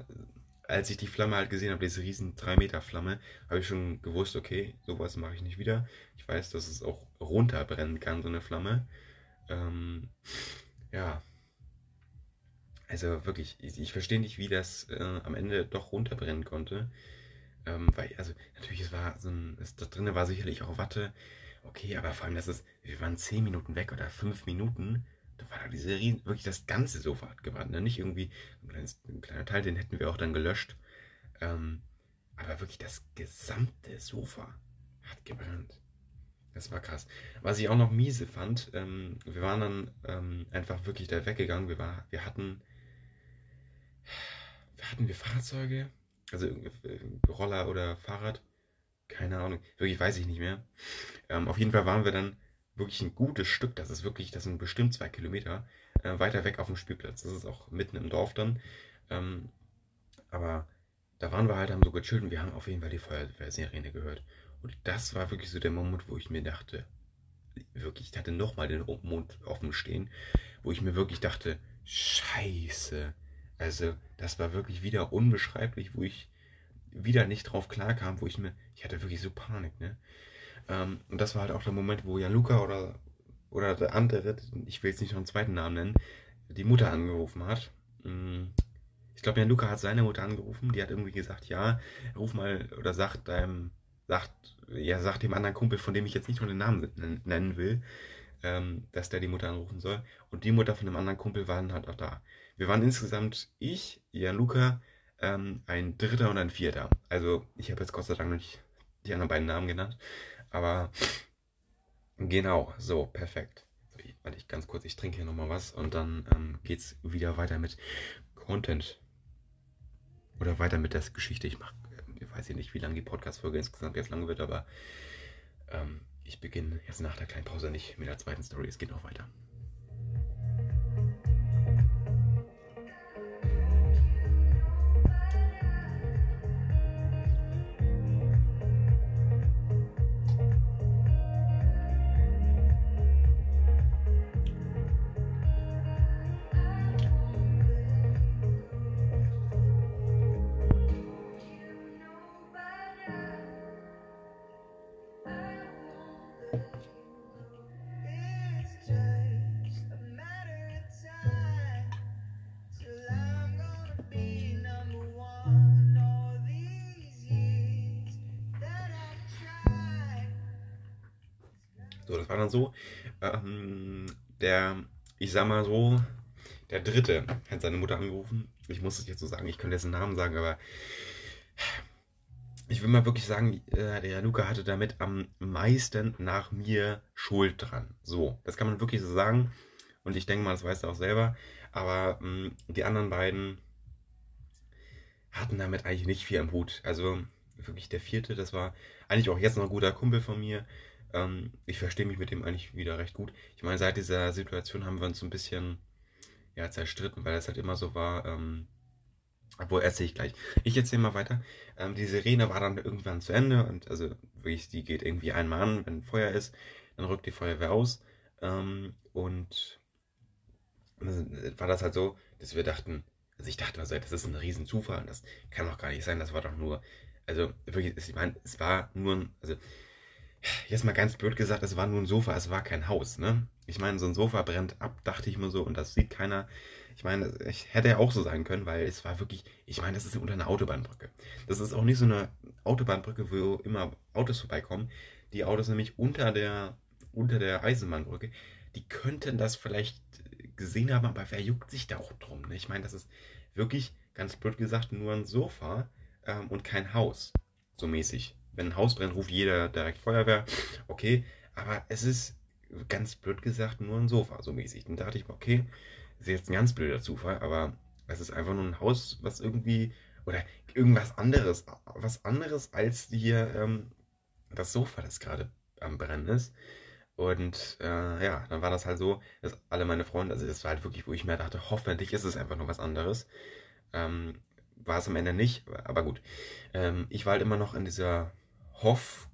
als ich die Flamme halt gesehen habe, diese riesen 3 Meter Flamme, habe ich schon gewusst, okay, sowas mache ich nicht wieder. Ich weiß, dass es auch runterbrennen kann, so eine Flamme. Ähm, ja. Also wirklich, ich, ich verstehe nicht, wie das äh, am Ende doch runterbrennen konnte. Ähm, weil, also, natürlich, es war so ein, es, da drinnen war sicherlich auch Watte. Okay, aber vor allem, das ist, wir waren zehn Minuten weg oder fünf Minuten. Da war da diese riesen, wirklich das ganze Sofa gebrannt. Ne? Nicht irgendwie ein, kleines, ein kleiner Teil, den hätten wir auch dann gelöscht. Ähm, aber wirklich das gesamte Sofa hat gebrannt. Das war krass. Was ich auch noch miese fand, ähm, wir waren dann ähm, einfach wirklich da weggegangen. Wir, war, wir hatten, hatten wir Fahrzeuge? Also äh, Roller oder Fahrrad? Keine Ahnung. Wirklich weiß ich nicht mehr. Ähm, auf jeden Fall waren wir dann wirklich ein gutes Stück. Das ist wirklich, das sind bestimmt zwei Kilometer äh, weiter weg auf dem Spielplatz. Das ist auch mitten im Dorf dann. Ähm, aber da waren wir halt, haben so gechillt und wir haben auf jeden Fall die Feuerwehrsirene gehört. Und das war wirklich so der Moment, wo ich mir dachte, wirklich, ich hatte nochmal den Mund offen stehen, wo ich mir wirklich dachte, scheiße. Also, das war wirklich wieder unbeschreiblich, wo ich wieder nicht drauf klarkam, wo ich mir, ich hatte wirklich so Panik, ne? Ähm, und das war halt auch der Moment, wo ja Luca oder, oder der andere, ich will jetzt nicht noch einen zweiten Namen nennen, die Mutter angerufen hat. Mm, ich glaube, Jan Luca hat seine Mutter angerufen, die hat irgendwie gesagt, ja, ruf mal oder sagt deinem sagt, ja, sagt dem anderen Kumpel, von dem ich jetzt nicht nur den Namen nennen will, ähm, dass der die Mutter anrufen soll. Und die Mutter von dem anderen Kumpel waren halt auch da. Wir waren insgesamt ich, Jan Luca, ähm, ein Dritter und ein Vierter. Also ich habe jetzt Gott sei Dank noch nicht die anderen beiden Namen genannt. Aber genau, so, perfekt. Warte ich ganz kurz, ich trinke hier nochmal was und dann ähm, es wieder weiter mit Content. Oder weiter mit der Geschichte. Ich mache ich weiß ja nicht, wie lange die Podcast-Folge insgesamt jetzt lang wird, aber ähm, ich beginne jetzt nach der kleinen Pause nicht mit der zweiten Story. Es geht noch weiter. War dann so. Ähm, der, ich sag mal so, der dritte hat seine Mutter angerufen. Ich muss es jetzt so sagen, ich könnte jetzt einen Namen sagen, aber ich will mal wirklich sagen, äh, der Luca hatte damit am meisten nach mir Schuld dran. So, das kann man wirklich so sagen. Und ich denke mal, das weiß er auch selber. Aber mh, die anderen beiden hatten damit eigentlich nicht viel am Hut. Also wirklich der vierte, das war eigentlich auch jetzt noch ein guter Kumpel von mir. Ähm, ich verstehe mich mit dem eigentlich wieder recht gut. Ich meine, seit dieser Situation haben wir uns so ein bisschen ja, zerstritten, weil es halt immer so war. Ähm, obwohl, erzähle ich gleich. Ich erzähle mal weiter. Ähm, die Sirene war dann irgendwann zu Ende und also wirklich, die geht irgendwie einmal an, wenn Feuer ist, dann rückt die Feuerwehr aus. Ähm, und war das halt so, dass wir dachten, also ich dachte also, das ist ein riesen Zufall und das kann doch gar nicht sein, das war doch nur, also wirklich, ich meine, es war nur ein, also jetzt mal ganz blöd gesagt, es war nur ein Sofa, es war kein Haus, ne? Ich meine, so ein Sofa brennt ab, dachte ich mir so, und das sieht keiner. Ich meine, ich hätte ja auch so sein können, weil es war wirklich, ich meine, das ist unter einer Autobahnbrücke. Das ist auch nicht so eine Autobahnbrücke, wo immer Autos vorbeikommen. Die Autos nämlich unter der, unter der Eisenbahnbrücke, die könnten das vielleicht gesehen haben, aber wer juckt sich da auch drum? Ne? Ich meine, das ist wirklich, ganz blöd gesagt, nur ein Sofa ähm, und kein Haus, so mäßig wenn ein Haus brennt, ruft jeder direkt Feuerwehr. Okay, aber es ist ganz blöd gesagt nur ein Sofa, so mäßig. Dann dachte ich mir, okay, ist jetzt ein ganz blöder Zufall, aber es ist einfach nur ein Haus, was irgendwie, oder irgendwas anderes, was anderes als hier ähm, das Sofa, das gerade am Brennen ist. Und äh, ja, dann war das halt so, dass alle meine Freunde, also das war halt wirklich, wo ich mir dachte, hoffentlich ist es einfach nur was anderes. Ähm, war es am Ende nicht, aber gut. Ähm, ich war halt immer noch in dieser Hoff,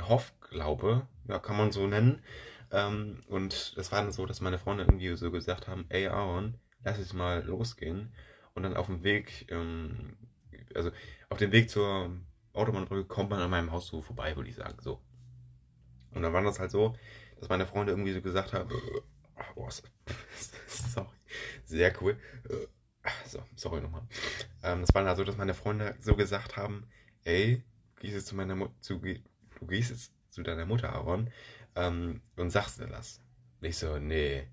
Hoffglaube, ja, kann man so nennen. Ähm, und das war dann so, dass meine Freunde irgendwie so gesagt haben, ey Aaron, lass es mal losgehen. Und dann auf dem Weg, ähm, also auf dem Weg zur Autobahnbrücke kommt man an meinem Haus so vorbei, würde ich sagen. So. Und dann war das halt so, dass meine Freunde irgendwie so gesagt haben, oh, sorry, sehr cool. So, sorry nochmal. Ähm, das war dann also, dass meine Freunde so gesagt haben, ey, gehst jetzt zu meiner Mu zu, du gehst jetzt zu deiner Mutter, Aaron, ähm, und sagst dir das. Und ich so, nee.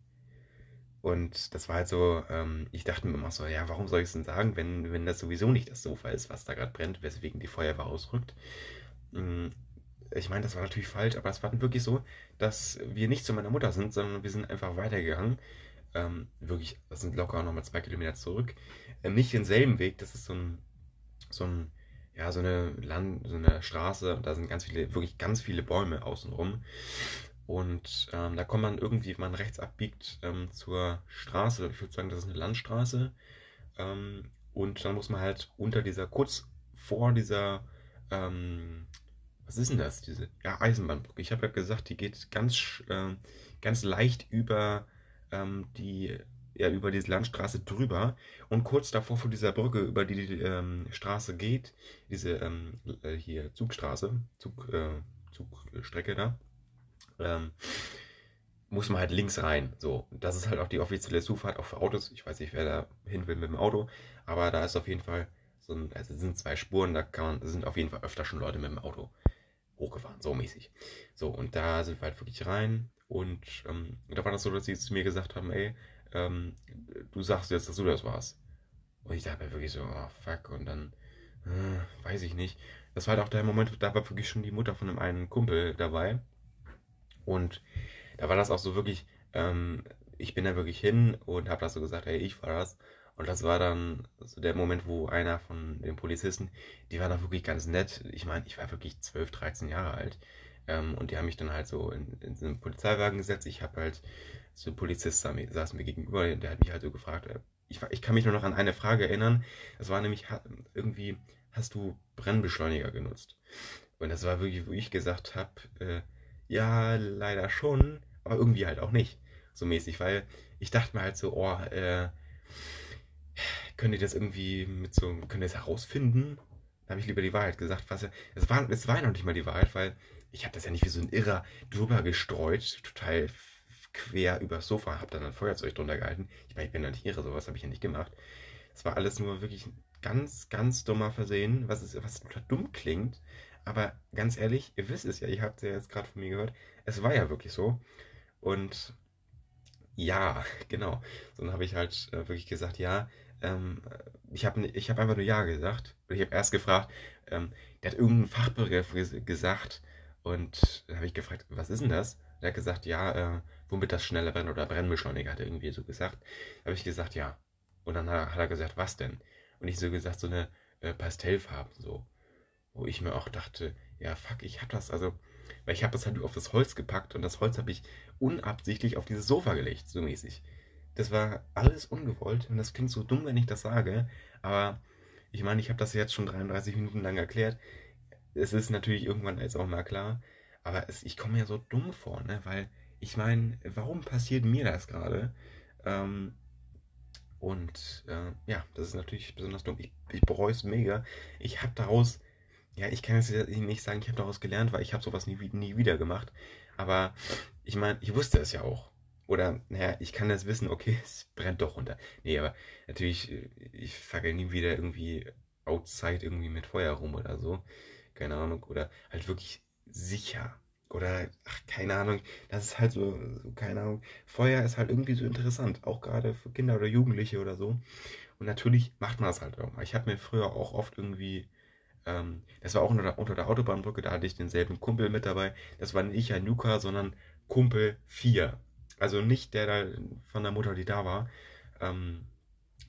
Und das war halt so, ähm, ich dachte mir immer so, ja, warum soll ich es denn sagen, wenn, wenn das sowieso nicht das Sofa ist, was da gerade brennt, weswegen die Feuerwehr ausrückt. Mm, ich meine, das war natürlich falsch, aber es war dann wirklich so, dass wir nicht zu meiner Mutter sind, sondern wir sind einfach weitergegangen. Ähm, wirklich, das sind locker nochmal zwei Kilometer zurück. Ähm, nicht denselben Weg, das ist so ein, so ein, ja, so eine Land, so eine Straße, da sind ganz viele, wirklich ganz viele Bäume außenrum. Und ähm, da kommt man irgendwie, wenn man rechts abbiegt, ähm, zur Straße. Ich würde sagen, das ist eine Landstraße. Ähm, und dann muss man halt unter dieser, kurz vor dieser, ähm, was ist denn das? Diese ja, Eisenbahnbrücke. Ich habe ja gesagt, die geht ganz, äh, ganz leicht über ähm, die ja, über diese Landstraße drüber und kurz davor vor dieser Brücke, über die die ähm, Straße geht, diese ähm, äh, hier Zugstraße, Zug, äh, Zugstrecke da, ähm, muss man halt links rein. So, das ist halt auch die offizielle Zufahrt, auch für Autos. Ich weiß nicht, wer da hin will mit dem Auto, aber da ist auf jeden Fall so ein, also es sind zwei Spuren, da kann man, sind auf jeden Fall öfter schon Leute mit dem Auto hochgefahren, so mäßig. So, und da sind wir halt wirklich rein und ähm, da war das so, dass sie zu mir gesagt haben, ey, ähm, du sagst jetzt, dass du das warst. Und ich dachte wirklich so, oh fuck, und dann, äh, weiß ich nicht. Das war halt auch der Moment, da war wirklich schon die Mutter von einem einen Kumpel dabei. Und da war das auch so wirklich, ähm, ich bin da wirklich hin und habe das so gesagt, hey, ich war das. Und das war dann so der Moment, wo einer von den Polizisten, die war da wirklich ganz nett. Ich meine, ich war wirklich 12, 13 Jahre alt. Ähm, und die haben mich dann halt so in, in so einen Polizeiwagen gesetzt. Ich habe halt, so ein Polizist saß mir gegenüber, der hat mich halt so gefragt, äh, ich, ich kann mich nur noch an eine Frage erinnern. Das war nämlich irgendwie, hast du Brennbeschleuniger genutzt? Und das war wirklich, wo ich gesagt habe, äh, ja, leider schon, aber irgendwie halt auch nicht. So mäßig, weil ich dachte mir halt so, oh, äh, könnt ihr das irgendwie mit so, könnt ihr das herausfinden? Da habe ich lieber die Wahrheit gesagt. Was, es, war, es war noch nicht mal die Wahrheit, weil ich habe das ja nicht wie so ein Irrer drüber gestreut, total quer übers Sofa, habe dann ein Feuerzeug drunter gehalten. Ich meine, ich bin ja nicht irre, sowas habe ich ja nicht gemacht. Es war alles nur wirklich ein ganz, ganz dummer Versehen, was, ist, was dumm klingt. Aber ganz ehrlich, ihr wisst es ja, ihr habt es ja jetzt gerade von mir gehört, es war ja wirklich so. Und ja, genau. So dann habe ich halt äh, wirklich gesagt, ja, ähm, ich habe ich hab einfach nur Ja gesagt. Und ich habe erst gefragt, ähm, der hat irgendeinen Fachbegriff gesagt. Und dann habe ich gefragt, was ist denn das? Der hat gesagt, ja, äh, womit das schneller brennt oder Brennbeschleuniger, hat er irgendwie so gesagt. Da habe ich gesagt, ja. Und dann hat er gesagt, was denn? Und ich so gesagt, so eine äh, Pastellfarben, so. Wo ich mir auch dachte, ja, fuck, ich hab das, also, weil ich habe das halt auf das Holz gepackt und das Holz habe ich unabsichtlich auf dieses Sofa gelegt, so mäßig. Das war alles ungewollt und das klingt so dumm, wenn ich das sage, aber ich meine, ich habe das jetzt schon 33 Minuten lang erklärt. Es ist natürlich irgendwann jetzt auch mal klar, aber es, ich komme mir so dumm vor, ne? weil ich meine, warum passiert mir das gerade? Ähm, und äh, ja, das ist natürlich besonders dumm. Ich, ich bereue es mega. Ich habe daraus, ja, ich kann jetzt nicht sagen, ich habe daraus gelernt, weil ich habe sowas nie, nie wieder gemacht. Aber ich meine, ich wusste es ja auch. Oder, naja, ich kann das wissen, okay, es brennt doch runter. Nee, aber natürlich, ich fackel nie wieder irgendwie outside irgendwie mit Feuer rum oder so. Keine Ahnung. Oder halt wirklich sicher. Oder, ach, keine Ahnung. Das ist halt so, so, keine Ahnung. Feuer ist halt irgendwie so interessant. Auch gerade für Kinder oder Jugendliche oder so. Und natürlich macht man das halt auch mal. Ich habe mir früher auch oft irgendwie ähm, das war auch unter der, unter der, Autobahnbrücke, da hatte ich denselben Kumpel mit dabei. Das war nicht ein Nuka, sondern Kumpel 4. Also nicht der da von der Mutter, die da war. Ähm,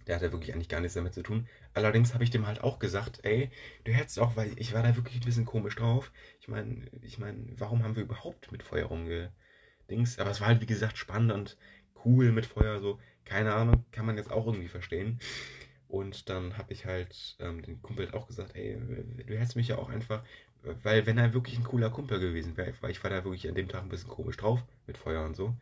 der hatte wirklich eigentlich gar nichts damit zu tun. Allerdings habe ich dem halt auch gesagt, ey, du hättest auch, weil ich war da wirklich ein bisschen komisch drauf. Ich meine, ich meine, warum haben wir überhaupt mit Feuer rumgedings? Aber es war halt, wie gesagt, spannend und cool mit Feuer, so, keine Ahnung, kann man jetzt auch irgendwie verstehen. Und dann habe ich halt ähm, den Kumpel auch gesagt, ey, du hättest mich ja auch einfach, weil wenn er wirklich ein cooler Kumpel gewesen wäre, weil ich war da wirklich an dem Tag ein bisschen komisch drauf mit Feuer und so,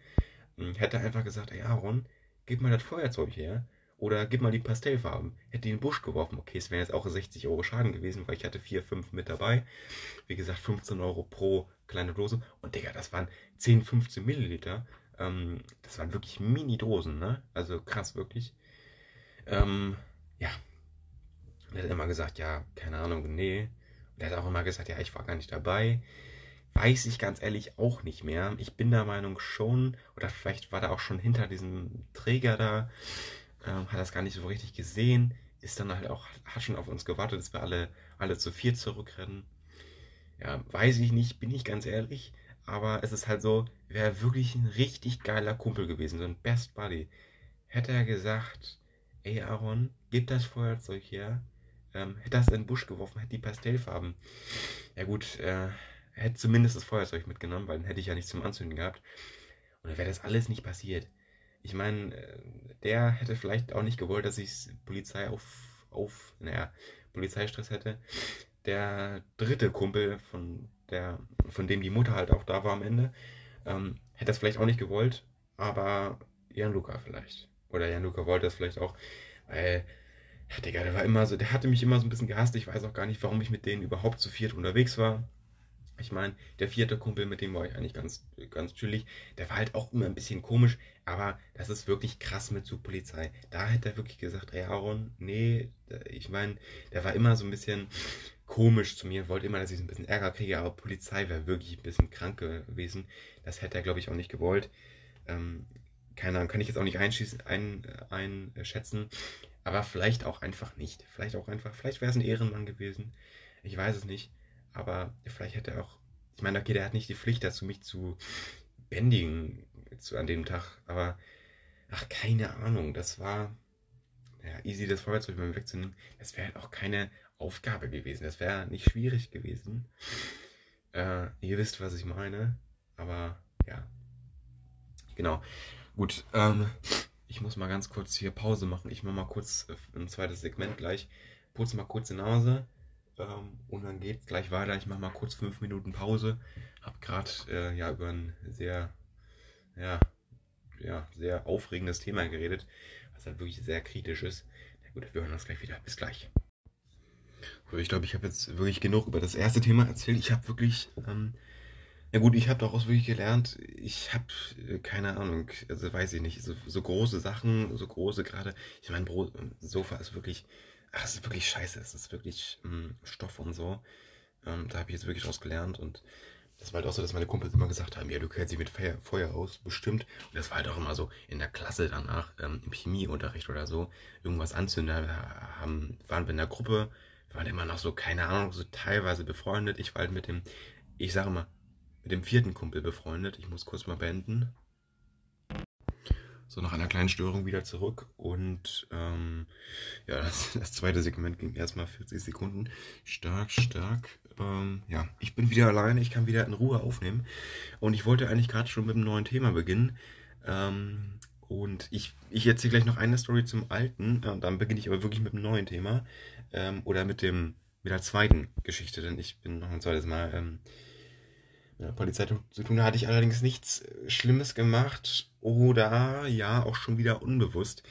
hm, hätte er einfach gesagt, ey Aaron, gib mal das Feuerzeug her oder gib mal die Pastellfarben. Hätte den Busch geworfen. Okay, es wären jetzt auch 60 Euro Schaden gewesen, weil ich hatte 4, 5 mit dabei. Wie gesagt, 15 Euro pro kleine Dose. Und Digga, das waren 10, 15 Milliliter. Ähm, das waren wirklich Mini-Dosen, ne? Also krass, wirklich. Ähm, ja. Und er hat immer gesagt, ja, keine Ahnung, nee. Der hat auch immer gesagt, ja, ich war gar nicht dabei. Weiß ich ganz ehrlich auch nicht mehr. Ich bin der Meinung schon, oder vielleicht war der auch schon hinter diesem Träger da, ähm, hat das gar nicht so richtig gesehen, ist dann halt auch, hat schon auf uns gewartet, dass wir alle, alle zu vier zurückrennen. Ja, weiß ich nicht, bin ich ganz ehrlich. Aber es ist halt so, wäre wirklich ein richtig geiler Kumpel gewesen, so ein Best Buddy. Hätte er gesagt, ey Aaron, gib das Feuerzeug her, ähm, hätte das in den Busch geworfen, hätte die Pastellfarben. Ja gut, äh, hätte zumindest das Feuerzeug mitgenommen, weil dann hätte ich ja nichts zum Anzünden gehabt. Und dann wäre das alles nicht passiert. Ich meine, äh, der hätte vielleicht auch nicht gewollt, dass ich Polizei auf, auf, naja, Polizeistress hätte. Der dritte Kumpel von der, von dem die Mutter halt auch da war am Ende, ähm, hätte das vielleicht auch nicht gewollt, aber Jan-Luca vielleicht. Oder Jan-Luca wollte das vielleicht auch, weil, ja, Digga, der war immer so, der hatte mich immer so ein bisschen gehasst. Ich weiß auch gar nicht, warum ich mit denen überhaupt zu viert unterwegs war. Ich meine, der vierte Kumpel, mit dem war ich eigentlich ganz, ganz chillig. Der war halt auch immer ein bisschen komisch, aber das ist wirklich krass mit zur Polizei. Da hätte er wirklich gesagt, ey Aaron, nee, ich meine, der war immer so ein bisschen komisch zu mir, wollte immer, dass ich ein bisschen Ärger kriege, aber Polizei wäre wirklich ein bisschen krank gewesen. Das hätte er, glaube ich, auch nicht gewollt. Ähm, keine Ahnung, kann ich jetzt auch nicht einschießen, ein, einschätzen, aber vielleicht auch einfach nicht. Vielleicht auch einfach, vielleicht wäre es ein Ehrenmann gewesen. Ich weiß es nicht. Aber vielleicht hätte er auch, ich meine, okay, der hat nicht die Pflicht dazu, mich zu bändigen zu, an dem Tag, aber ach, keine Ahnung, das war ja, easy, das mal wegzunehmen. Das wäre halt auch keine Aufgabe gewesen. Das wäre nicht schwierig gewesen. Äh, ihr wisst, was ich meine. Aber ja. Genau. Gut. Ähm, ich muss mal ganz kurz hier Pause machen. Ich mache mal kurz äh, ein zweites Segment gleich. Putze mal kurz die Nase. Ähm, und dann geht gleich weiter. Ich mache mal kurz fünf Minuten Pause. Hab gerade äh, ja über ein sehr, ja, ja, sehr aufregendes Thema geredet, was halt wirklich sehr kritisch ist. Na gut, wir hören uns gleich wieder. Bis gleich. Ich glaube, ich habe jetzt wirklich genug über das erste Thema erzählt. Ich habe wirklich, ähm, ja gut, ich habe daraus wirklich gelernt, ich habe äh, keine Ahnung, also weiß ich nicht, so, so große Sachen, so große gerade, ich meine, Sofa ist wirklich ach, es ist wirklich scheiße, es ist wirklich ähm, Stoff und so. Ähm, da habe ich jetzt wirklich draus gelernt und das war halt auch so, dass meine Kumpels immer gesagt haben, ja, du kennst dich mit Feuer, Feuer aus, bestimmt. Und das war halt auch immer so in der Klasse danach, ähm, im Chemieunterricht oder so, irgendwas anzünden. Da haben, waren wir in der Gruppe, waren immer noch so, keine Ahnung, so teilweise befreundet. Ich war halt mit dem, ich sage mal, mit dem vierten Kumpel befreundet. Ich muss kurz mal beenden. So nach einer kleinen Störung wieder zurück. Und ähm, ja, das, das, zweite Segment ging erstmal 40 Sekunden. Stark, stark. Ähm, ja, ich bin wieder alleine, ich kann wieder in Ruhe aufnehmen. Und ich wollte eigentlich gerade schon mit einem neuen Thema beginnen. Ähm, und ich, ich erzähle gleich noch eine Story zum alten. Äh, dann beginne ich aber wirklich mit einem neuen Thema. Ähm, oder mit dem mit der zweiten Geschichte, denn ich bin noch ein zweites Mal ähm, der Polizei zu tun. Da hatte ich allerdings nichts äh, Schlimmes gemacht oder ja, auch schon wieder unbewusst.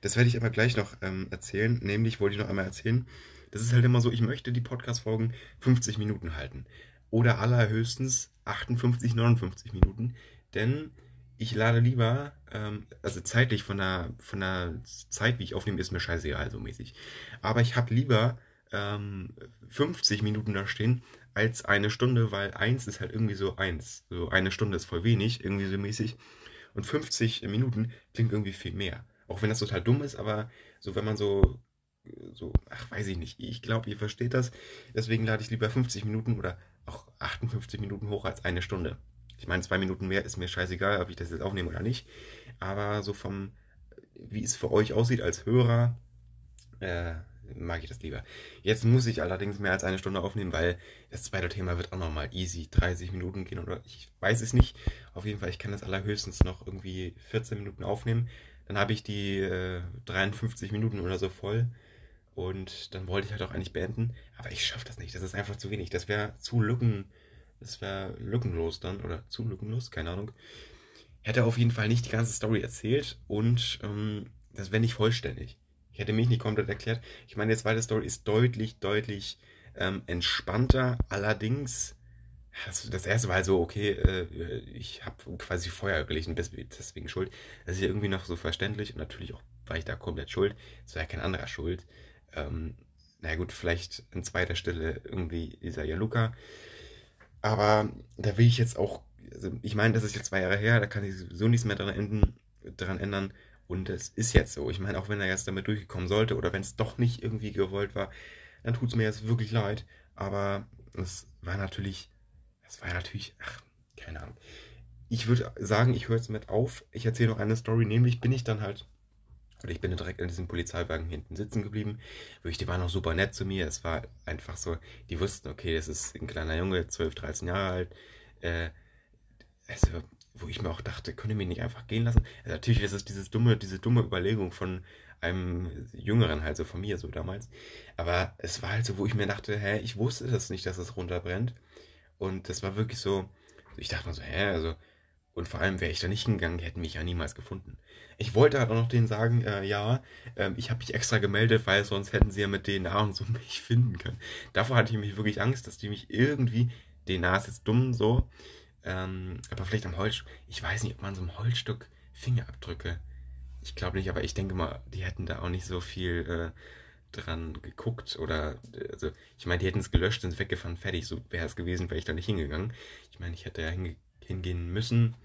Das werde ich aber gleich noch ähm, erzählen. Nämlich wollte ich noch einmal erzählen, das ist halt immer so, ich möchte die Podcast-Folgen 50 Minuten halten. Oder allerhöchstens 58, 59 Minuten. Denn ich lade lieber, ähm, also zeitlich von der, von der Zeit, wie ich aufnehme, ist mir scheißegal, so mäßig. Aber ich habe lieber ähm, 50 Minuten da stehen, als eine Stunde, weil eins ist halt irgendwie so eins. So eine Stunde ist voll wenig, irgendwie so mäßig. Und 50 Minuten klingt irgendwie viel mehr. Auch wenn das total dumm ist, aber so, wenn man so, so, ach, weiß ich nicht. Ich glaube, ihr versteht das. Deswegen lade ich lieber 50 Minuten oder auch 58 Minuten hoch als eine Stunde. Ich meine, zwei Minuten mehr ist mir scheißegal, ob ich das jetzt aufnehme oder nicht. Aber so vom, wie es für euch aussieht als Hörer, äh, mag ich das lieber. Jetzt muss ich allerdings mehr als eine Stunde aufnehmen, weil das zweite Thema wird auch nochmal easy 30 Minuten gehen oder ich weiß es nicht. Auf jeden Fall, ich kann das allerhöchstens noch irgendwie 14 Minuten aufnehmen. Dann habe ich die äh, 53 Minuten oder so voll. Und dann wollte ich halt auch eigentlich beenden. Aber ich schaffe das nicht. Das ist einfach zu wenig. Das wäre zu lücken. Das wäre lückenlos dann. Oder zu lückenlos, keine Ahnung. Hätte auf jeden Fall nicht die ganze Story erzählt. Und ähm, das wäre nicht vollständig. Ich hätte mich nicht komplett erklärt. Ich meine, die zweite Story ist deutlich, deutlich ähm, entspannter. Allerdings, das, das, erste war halt so, okay, äh, ich habe quasi Feuer gelegt deswegen schuld. Das ist ja irgendwie noch so verständlich und natürlich auch war ich da komplett schuld. Es war ja kein anderer schuld. Ähm, na gut, vielleicht an zweiter Stelle irgendwie dieser Jaluka. Aber da will ich jetzt auch, also ich meine, das ist jetzt zwei Jahre her, da kann ich sowieso nichts mehr dran, enden, dran ändern. Und es ist jetzt so. Ich meine, auch wenn er jetzt damit durchgekommen sollte oder wenn es doch nicht irgendwie gewollt war, dann tut es mir jetzt wirklich leid. Aber es war natürlich, es war natürlich, ach, keine Ahnung. Ich würde sagen, ich höre jetzt mit auf. Ich erzähle noch eine Story, nämlich bin ich dann halt oder ich bin direkt in diesem Polizeiwagen hinten sitzen geblieben. Wirklich, die waren auch super nett zu mir. Es war einfach so, die wussten, okay, das ist ein kleiner Junge, 12, 13 Jahre alt. Äh, also, wo ich mir auch dachte, könnt ihr mich nicht einfach gehen lassen? Also natürlich ist es dieses dumme, diese dumme Überlegung von einem Jüngeren, halt so von mir so damals. Aber es war halt so, wo ich mir dachte, hä, ich wusste das nicht, dass es runterbrennt. Und das war wirklich so, ich dachte mir so, hä, also, und vor allem wäre ich da nicht hingegangen, die hätten mich ja niemals gefunden. Ich wollte halt auch noch denen sagen, äh, ja, äh, ich habe mich extra gemeldet, weil sonst hätten sie ja mit DNA und so mich finden können. Davor hatte ich mich wirklich Angst, dass die mich irgendwie, DNA ist jetzt dumm so, ähm, aber vielleicht am Holzstück, ich weiß nicht, ob man so einem Holzstück Fingerabdrücke, ich glaube nicht, aber ich denke mal, die hätten da auch nicht so viel äh, dran geguckt oder, also, ich meine, die hätten es gelöscht, sind weggefahren, fertig, so wäre es gewesen, wäre ich da nicht hingegangen. Ich meine, ich hätte ja hinge hingehen müssen,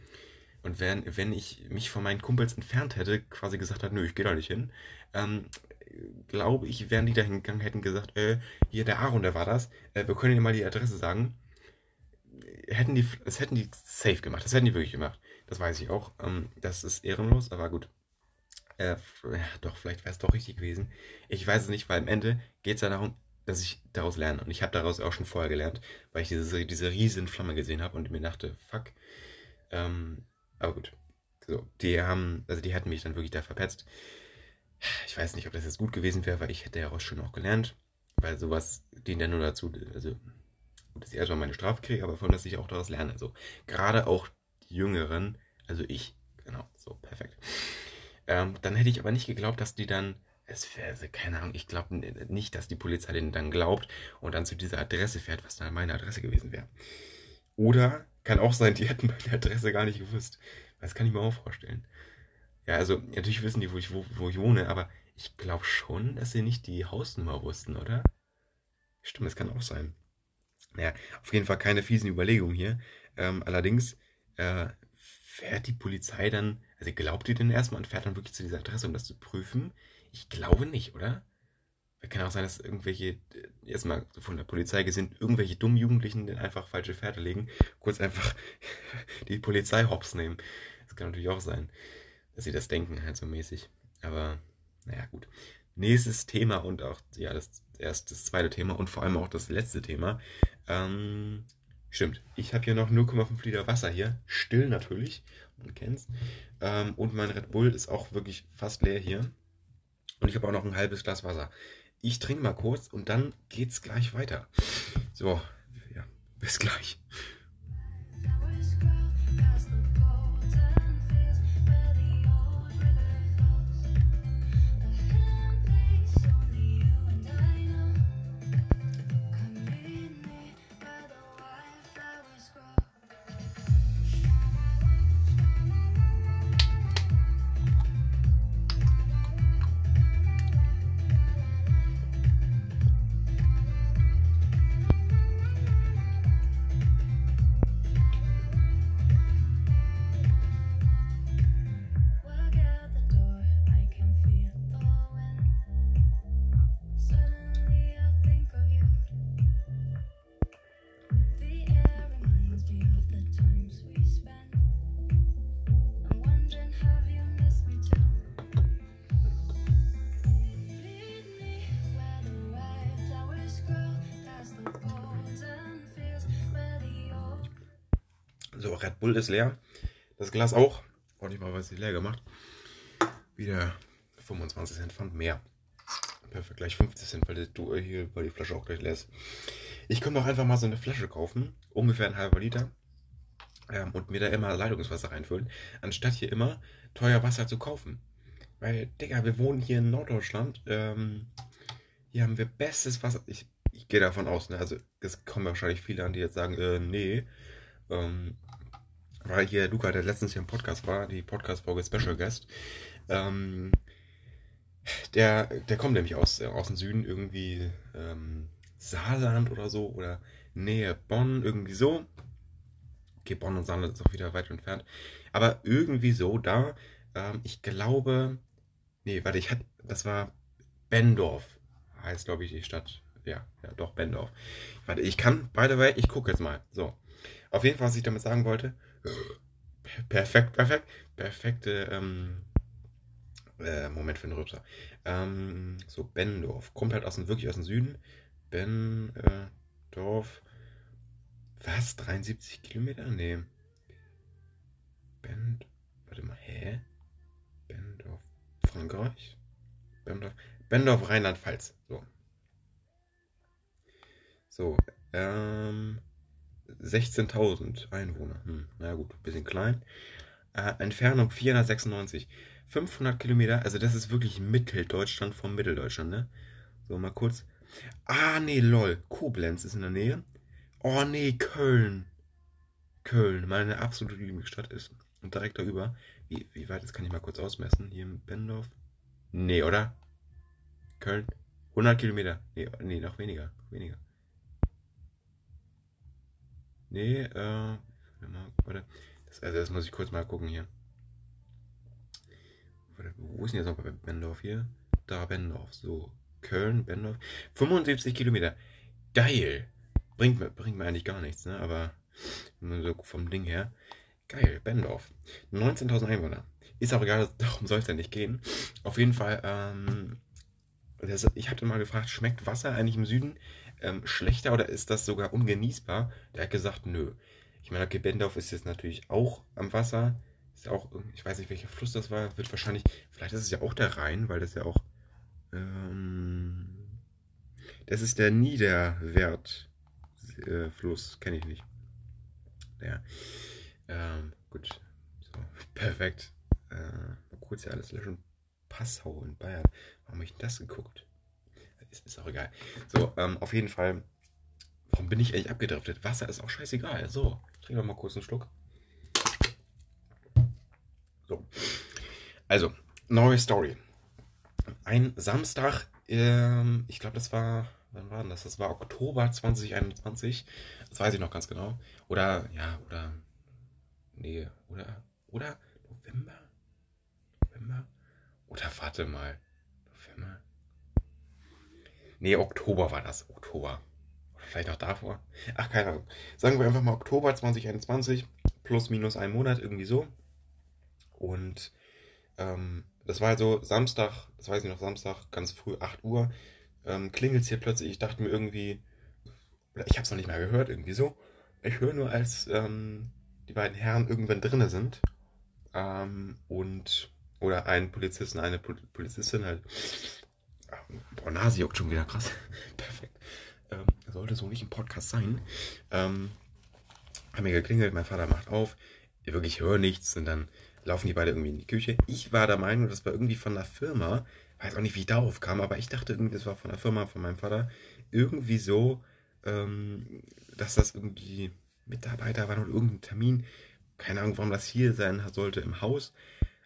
und wenn, wenn ich mich von meinen Kumpels entfernt hätte, quasi gesagt hat, nö, ich gehe da nicht hin, ähm, glaube ich, wären die da hingegangen, hätten gesagt, äh, hier der Aaron, der war das, äh, wir können dir mal die Adresse sagen. Hätten die, das hätten die safe gemacht, das hätten die wirklich gemacht. Das weiß ich auch. Ähm, das ist ehrenlos, aber gut. Äh, doch, vielleicht wäre es doch richtig gewesen. Ich weiß es nicht, weil am Ende geht es ja darum, dass ich daraus lerne. Und ich habe daraus auch schon vorher gelernt, weil ich diese, diese riesen Flamme gesehen habe und mir dachte, fuck, ähm, aber gut. So, die haben, also die hätten mich dann wirklich da verpetzt. Ich weiß nicht, ob das jetzt gut gewesen wäre, weil ich hätte daraus schon auch gelernt. Weil sowas dient ja nur dazu, also dass ich erstmal meine Strafe kriege, aber von dass ich auch daraus lerne. So, gerade auch die Jüngeren, also ich, genau, so, perfekt. Ähm, dann hätte ich aber nicht geglaubt, dass die dann, es wäre, also, keine Ahnung, ich glaube nicht, dass die Polizei denen dann glaubt und dann zu dieser Adresse fährt, was dann meine Adresse gewesen wäre. Oder kann auch sein, die hätten meine Adresse gar nicht gewusst. Das kann ich mir auch vorstellen. Ja, also natürlich wissen die, wo ich, wo, wo ich wohne, aber ich glaube schon, dass sie nicht die Hausnummer wussten, oder? Stimmt, das kann auch sein. Naja, auf jeden Fall keine fiesen Überlegungen hier. Ähm, allerdings äh, fährt die Polizei dann, also glaubt ihr denn erstmal und fährt dann wirklich zu dieser Adresse, um das zu prüfen? Ich glaube nicht, oder? kann auch sein, dass irgendwelche, jetzt mal von der Polizei gesehen, irgendwelche dummen Jugendlichen den einfach falsche Pferde legen, kurz einfach die Polizei hops nehmen. Das kann natürlich auch sein, dass sie das denken, halt so mäßig. Aber, naja, gut. Nächstes Thema und auch, ja, das erst das zweite Thema und vor allem auch das letzte Thema. Ähm, stimmt, ich habe hier noch 0,5 Liter Wasser hier. Still natürlich, man kennt's. Ähm, und mein Red Bull ist auch wirklich fast leer hier. Und ich habe auch noch ein halbes Glas Wasser. Ich trinke mal kurz und dann geht's gleich weiter. So, ja, bis gleich. Bull ist leer. Das Glas auch. Nicht mal, was leer gemacht. Wieder 25 Cent Pfand mehr. Perfekt, gleich 50 Cent, weil die, hier, weil die Flasche auch gleich ist. Ich könnte auch einfach mal so eine Flasche kaufen. Ungefähr ein halber Liter. Ähm, und mir da immer Leitungswasser reinfüllen. Anstatt hier immer teuer Wasser zu kaufen. Weil, Digga, wir wohnen hier in Norddeutschland. Ähm, hier haben wir bestes Wasser. Ich, ich gehe davon aus, ne? Also, es kommen wahrscheinlich viele an, die jetzt sagen, äh, nee. Ähm, weil hier Luca, der letztens hier im Podcast war, die Podcast-Folge Special Guest, ähm, Der, der kommt nämlich aus, äh, aus dem Süden, irgendwie ähm, Saarland oder so, oder Nähe Bonn, irgendwie so. Okay, Bonn und Saarland ist auch wieder weit entfernt. Aber irgendwie so da, ähm, ich glaube, nee, warte, ich hatte, das war Bendorf, heißt glaube ich die Stadt. Ja, ja, doch, Bendorf. Warte, ich kann, by the way, ich gucke jetzt mal. So. Auf jeden Fall, was ich damit sagen wollte. Perfekt, perfekt. Perfekte, ähm, äh, Moment für den Rübser. Ähm, so, Bendorf. Kommt halt aus dem, wirklich aus dem Süden. Bendorf. Was? 73 Kilometer? Nee. Bend. Warte mal, hä? Bendorf. Frankreich? Bendorf. Bendorf, Rheinland-Pfalz. So. So, ähm. 16.000 Einwohner. Hm, na gut, bisschen klein. Äh, Entfernung 496. 500 Kilometer, also das ist wirklich Mitteldeutschland vom Mitteldeutschland, ne? So, mal kurz. Ah, nee, lol. Koblenz ist in der Nähe. Oh, nee, Köln. Köln, meine absolute Lieblingsstadt ist. Und direkt darüber. Wie, wie weit, das kann ich mal kurz ausmessen. Hier in Bendorf. Nee, oder? Köln? 100 Kilometer. Nee, nee noch weniger. Weniger. Nee, äh. Warte. Das, also, das muss ich kurz mal gucken hier. Wo ist denn jetzt noch Bendorf hier? Da, Bendorf. So. Köln, Bendorf. 75 Kilometer. Geil. Bringt mir, bringt mir eigentlich gar nichts, ne? Aber so vom Ding her. Geil, Bendorf. 19.000 Einwohner. Ist auch egal, darum soll es ja nicht gehen. Auf jeden Fall, ähm, das, ich hatte mal gefragt, schmeckt Wasser eigentlich im Süden ähm, schlechter oder ist das sogar ungenießbar? Der hat gesagt, nö. Ich meine, okay, Bendorf ist jetzt natürlich auch am Wasser. Ist ja auch, ich weiß nicht, welcher Fluss das war. Wird wahrscheinlich, vielleicht ist es ja auch der Rhein, weil das ja auch, ähm, das ist der Niederwert äh, kenne ich nicht. Ja, ähm, gut. So, perfekt. Äh, mal kurz hier alles löschen. Passau in Bayern. Warum habe ich das geguckt? Ist, ist auch egal. So, ähm, auf jeden Fall. Warum bin ich eigentlich abgedriftet? Wasser ist auch scheißegal. So, ich trinke noch mal kurz einen Schluck. So. Also, neue Story. Ein Samstag, ähm, ich glaube, das war wann war denn das? Das war Oktober 2021. Das weiß ich noch ganz genau. Oder, ja, oder, nee, oder, oder November? November? Oder warte mal. November? Nee, Oktober war das. Oktober. Oder vielleicht auch davor. Ach, keine Ahnung. Sagen wir einfach mal Oktober 2021. Plus, minus ein Monat, irgendwie so. Und, ähm, das war also Samstag, das weiß ich noch, Samstag, ganz früh, 8 Uhr ähm, klingelt es hier plötzlich. Ich dachte mir irgendwie, oder ich habe es noch nicht mal gehört, irgendwie so. Ich höre nur, als ähm, die beiden Herren irgendwann drinne sind ähm, und oder ein Polizist und eine Pol Polizistin halt. Boah, Nase juckt schon wieder krass. Perfekt. Ähm, sollte so nicht im Podcast sein. Ähm, haben mir geklingelt, mein Vater macht auf. Ich wirklich höre nichts und dann laufen die beide irgendwie in die Küche. Ich war der Meinung, das war irgendwie von der Firma, weiß auch nicht, wie ich darauf kam, aber ich dachte irgendwie, das war von der Firma von meinem Vater, irgendwie so, ähm, dass das irgendwie Mitarbeiter waren oder irgendein Termin. Keine Ahnung, warum das hier sein sollte im Haus.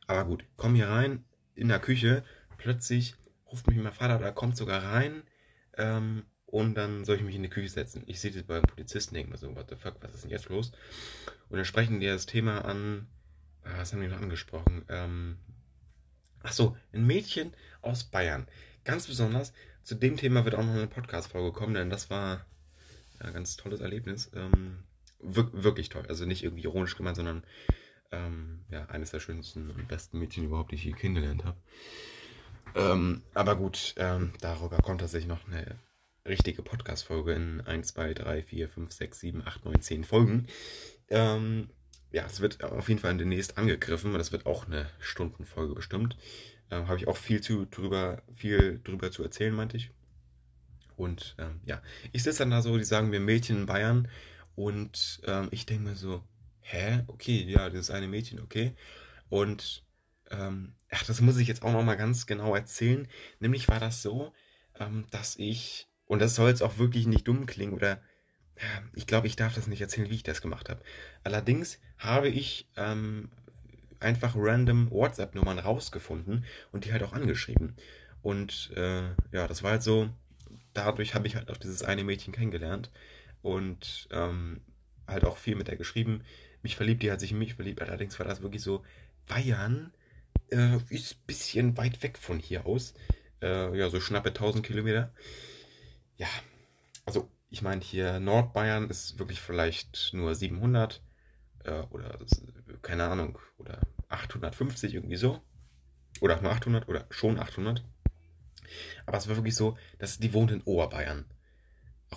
Aber gut, komm hier rein, in der Küche, plötzlich ruft mich mein Vater oder kommt sogar rein ähm, und dann soll ich mich in die Küche setzen. Ich sehe das beim Polizisten, denke mir so, what the fuck, was ist denn jetzt los? Und dann sprechen die das Thema an, ah, was haben die noch angesprochen? Ähm, ach ein Mädchen aus Bayern. Ganz besonders, zu dem Thema wird auch noch eine Podcast-Folge kommen, denn das war ein ganz tolles Erlebnis. Ähm, wir wirklich toll. Also nicht irgendwie ironisch gemeint, sondern ähm, ja, eines der schönsten und besten Mädchen überhaupt, die ich je kennengelernt habe. Ähm, aber gut, ähm, darüber kommt tatsächlich noch eine richtige Podcast-Folge in 1, 2, 3, 4, 5, 6, 7, 8, 9, 10 Folgen. Ähm, ja, es wird auf jeden Fall demnächst angegriffen. Das wird auch eine Stundenfolge bestimmt. Ähm, Habe ich auch viel, zu, drüber, viel drüber zu erzählen, meinte ich. Und ähm, ja, ich sitze dann da so, die sagen mir Mädchen in Bayern. Und ähm, ich denke mir so, hä? Okay, ja, das ist eine Mädchen, okay. Und ähm, ach, das muss ich jetzt auch nochmal ganz genau erzählen. Nämlich war das so, ähm, dass ich, und das soll jetzt auch wirklich nicht dumm klingen oder ich glaube, ich darf das nicht erzählen, wie ich das gemacht habe. Allerdings habe ich ähm, einfach random WhatsApp-Nummern rausgefunden und die halt auch angeschrieben. Und äh, ja, das war halt so, dadurch habe ich halt auch dieses eine Mädchen kennengelernt und ähm, halt auch viel mit der geschrieben. Mich verliebt, die hat sich in mich verliebt. Allerdings war das wirklich so, Bayern äh, ist ein bisschen weit weg von hier aus. Äh, ja, so schnappe 1000 Kilometer. Ja, also ich meine hier Nordbayern ist wirklich vielleicht nur 700 äh, oder keine Ahnung, oder 850 irgendwie so. Oder nur 800 oder schon 800. Aber es war wirklich so, dass die wohnt in Oberbayern.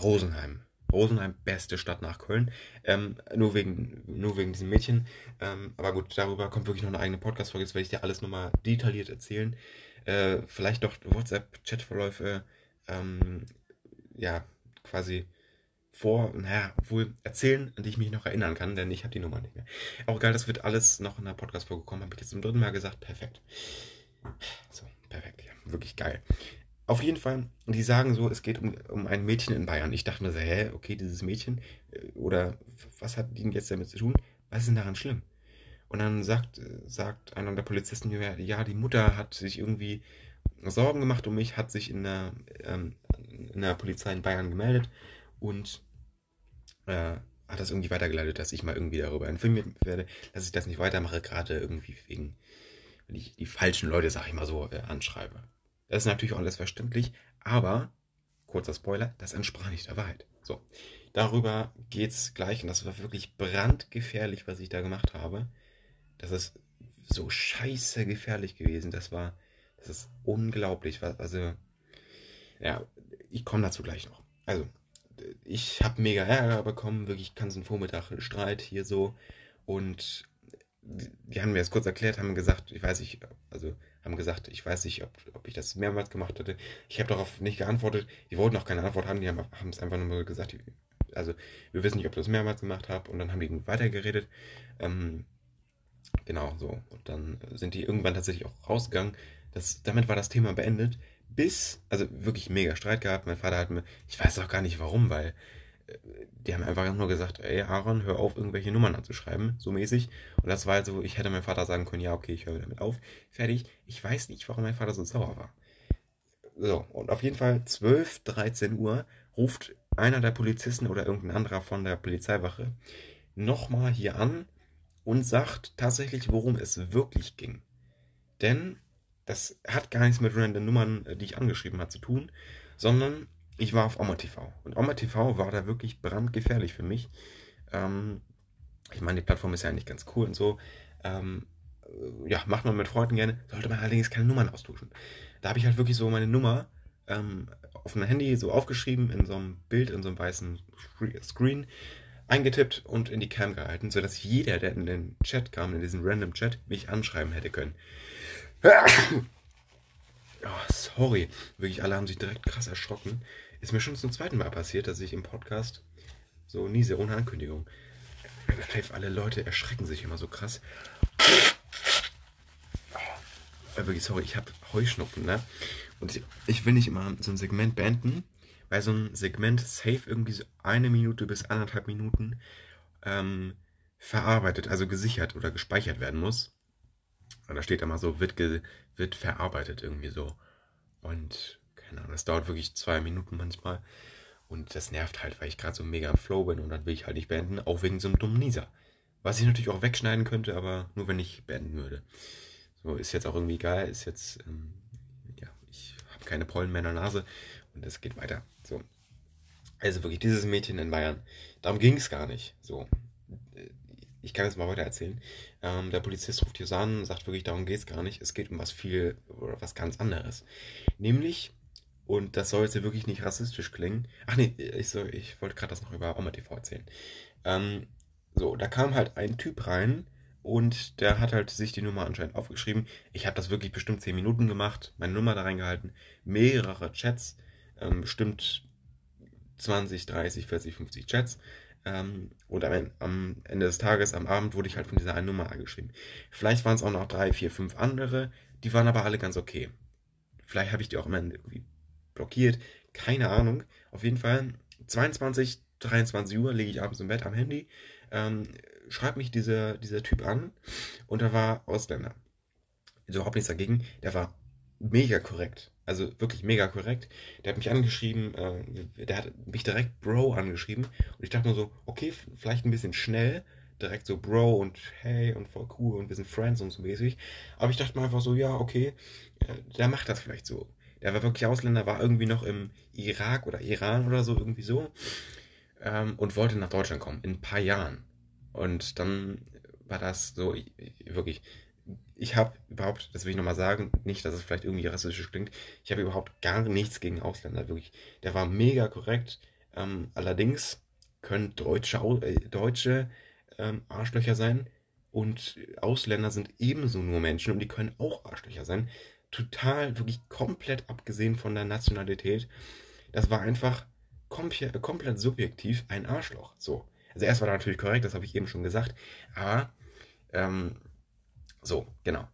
Rosenheim. Rosenheim, beste Stadt nach Köln. Ähm, nur, wegen, nur wegen diesem Mädchen. Ähm, aber gut, darüber kommt wirklich noch eine eigene Podcast-Folge. Jetzt werde ich dir alles nochmal detailliert erzählen. Äh, vielleicht doch WhatsApp-Chatverläufe, ähm, ja, quasi vor, naja, wohl erzählen, an die ich mich noch erinnern kann, denn ich habe die Nummer nicht mehr. Auch egal, das wird alles noch in der Podcast-Folge kommen, habe ich jetzt zum dritten Mal gesagt. Perfekt. So, perfekt, ja, wirklich geil. Auf jeden Fall, die sagen so, es geht um, um ein Mädchen in Bayern. Ich dachte mir so, hä, okay, dieses Mädchen, äh, oder was hat die denn jetzt damit zu tun? Was ist denn daran schlimm? Und dann sagt, sagt einer der Polizisten, ja, die Mutter hat sich irgendwie Sorgen gemacht um mich, hat sich in der, ähm, in der Polizei in Bayern gemeldet und äh, hat das irgendwie weitergeleitet, dass ich mal irgendwie darüber informiert werde, dass ich das nicht weitermache, gerade irgendwie wegen, wenn ich die falschen Leute, sag ich mal so, äh, anschreibe. Das ist natürlich auch alles verständlich, aber, kurzer Spoiler, das entsprach nicht der Wahrheit. So, darüber geht's gleich und das war wirklich brandgefährlich, was ich da gemacht habe. Das ist so scheiße gefährlich gewesen. Das war, das ist unglaublich. Also, ja, ich komme dazu gleich noch. Also, ich habe mega Ärger bekommen, wirklich ganzen Vormittag Streit hier so. Und die haben mir das kurz erklärt, haben gesagt, ich weiß nicht, also haben gesagt, ich weiß nicht, ob, ob ich das mehrmals gemacht hatte. Ich habe darauf nicht geantwortet. Die wollten auch keine Antwort haben, die haben, haben es einfach nur gesagt, also wir wissen nicht, ob ich das mehrmals gemacht habe. Und dann haben die weitergeredet. Ähm, genau, so. Und dann sind die irgendwann tatsächlich auch rausgegangen. Das, damit war das Thema beendet bis, also wirklich mega Streit gehabt. Mein Vater hat mir, ich weiß auch gar nicht warum, weil die haben einfach nur gesagt, ey Aaron, hör auf, irgendwelche Nummern anzuschreiben, so mäßig. Und das war halt so, ich hätte meinem Vater sagen können, ja, okay, ich höre damit auf, fertig. Ich weiß nicht, warum mein Vater so sauer war. So, und auf jeden Fall 12, 13 Uhr ruft einer der Polizisten oder irgendein anderer von der Polizeiwache nochmal hier an und sagt tatsächlich, worum es wirklich ging. Denn das hat gar nichts mit random Nummern, äh, die ich angeschrieben habe, zu tun, sondern ich war auf Oma TV. Und Oma TV war da wirklich brandgefährlich für mich. Ähm, ich meine, die Plattform ist ja eigentlich ganz cool und so. Ähm, äh, ja, macht man mit Freunden gerne, sollte man allerdings keine Nummern austauschen. Da habe ich halt wirklich so meine Nummer ähm, auf dem Handy so aufgeschrieben, in so einem Bild, in so einem weißen Screen, eingetippt und in die Cam gehalten, sodass jeder, der in den Chat kam, in diesen random Chat, mich anschreiben hätte können. Oh, sorry. Wirklich, alle haben sich direkt krass erschrocken. Ist mir schon zum zweiten Mal passiert, dass ich im Podcast so niese ohne Ankündigung. Live, alle Leute erschrecken sich immer so krass. Oh, wirklich, sorry, ich habe Heuschnupfen, ne? Und ich will nicht immer so ein Segment beenden, weil so ein Segment safe irgendwie so eine Minute bis anderthalb Minuten ähm, verarbeitet, also gesichert oder gespeichert werden muss. Und da steht immer so, wird, ge, wird verarbeitet irgendwie so. Und keine Ahnung, das dauert wirklich zwei Minuten manchmal. Und das nervt halt, weil ich gerade so mega Flow bin und dann will ich halt nicht beenden, auch wegen so einem dummen Nieser. Was ich natürlich auch wegschneiden könnte, aber nur wenn ich beenden würde. So, ist jetzt auch irgendwie geil, ist jetzt, ähm, ja, ich habe keine Pollen mehr in der Nase und es geht weiter. So. Also wirklich, dieses Mädchen in Bayern, darum ging es gar nicht. So, ich kann jetzt mal weiter erzählen. Ähm, der Polizist ruft hier so an sagt wirklich, darum geht es gar nicht. Es geht um was viel oder was ganz anderes. Nämlich, und das soll jetzt wirklich nicht rassistisch klingen. Ach nee, ich, so, ich wollte gerade das noch über Oma TV erzählen. Ähm, so, da kam halt ein Typ rein und der hat halt sich die Nummer anscheinend aufgeschrieben. Ich habe das wirklich bestimmt 10 Minuten gemacht, meine Nummer da reingehalten, mehrere Chats, ähm, bestimmt 20, 30, 40, 50 Chats. Ähm, und am, am, Ende des Tages, am Abend, wurde ich halt von dieser einen Nummer angeschrieben. Vielleicht waren es auch noch drei, vier, fünf andere, die waren aber alle ganz okay. Vielleicht habe ich die auch am Ende irgendwie blockiert. Keine Ahnung. Auf jeden Fall, 22, 23 Uhr lege ich abends im Bett am Handy, ähm, schreibt mich dieser, dieser Typ an und er war Ausländer. Überhaupt nichts dagegen. Der war mega korrekt. Also wirklich mega korrekt. Der hat mich angeschrieben, äh, der hat mich direkt Bro angeschrieben. Und ich dachte nur so, okay, vielleicht ein bisschen schnell. Direkt so Bro und hey und voll cool und wir sind Friends und so mäßig. Aber ich dachte mir einfach so, ja, okay, äh, der macht das vielleicht so. Der war wirklich Ausländer, war irgendwie noch im Irak oder Iran oder so, irgendwie so. Ähm, und wollte nach Deutschland kommen, in ein paar Jahren. Und dann war das so, ich, wirklich, ich habe überhaupt, das will ich nochmal sagen, nicht, dass es vielleicht irgendwie rassistisch klingt, ich habe überhaupt gar nichts gegen Ausländer, wirklich. Der war mega korrekt. Ähm, allerdings können deutsche, äh, deutsche ähm, Arschlöcher sein und Ausländer sind ebenso nur Menschen und die können auch Arschlöcher sein. Total, wirklich komplett abgesehen von der Nationalität. Das war einfach komplett, subjektiv ein Arschloch. So. Also erst war er natürlich korrekt, das habe ich eben schon gesagt, aber ähm, so, genau.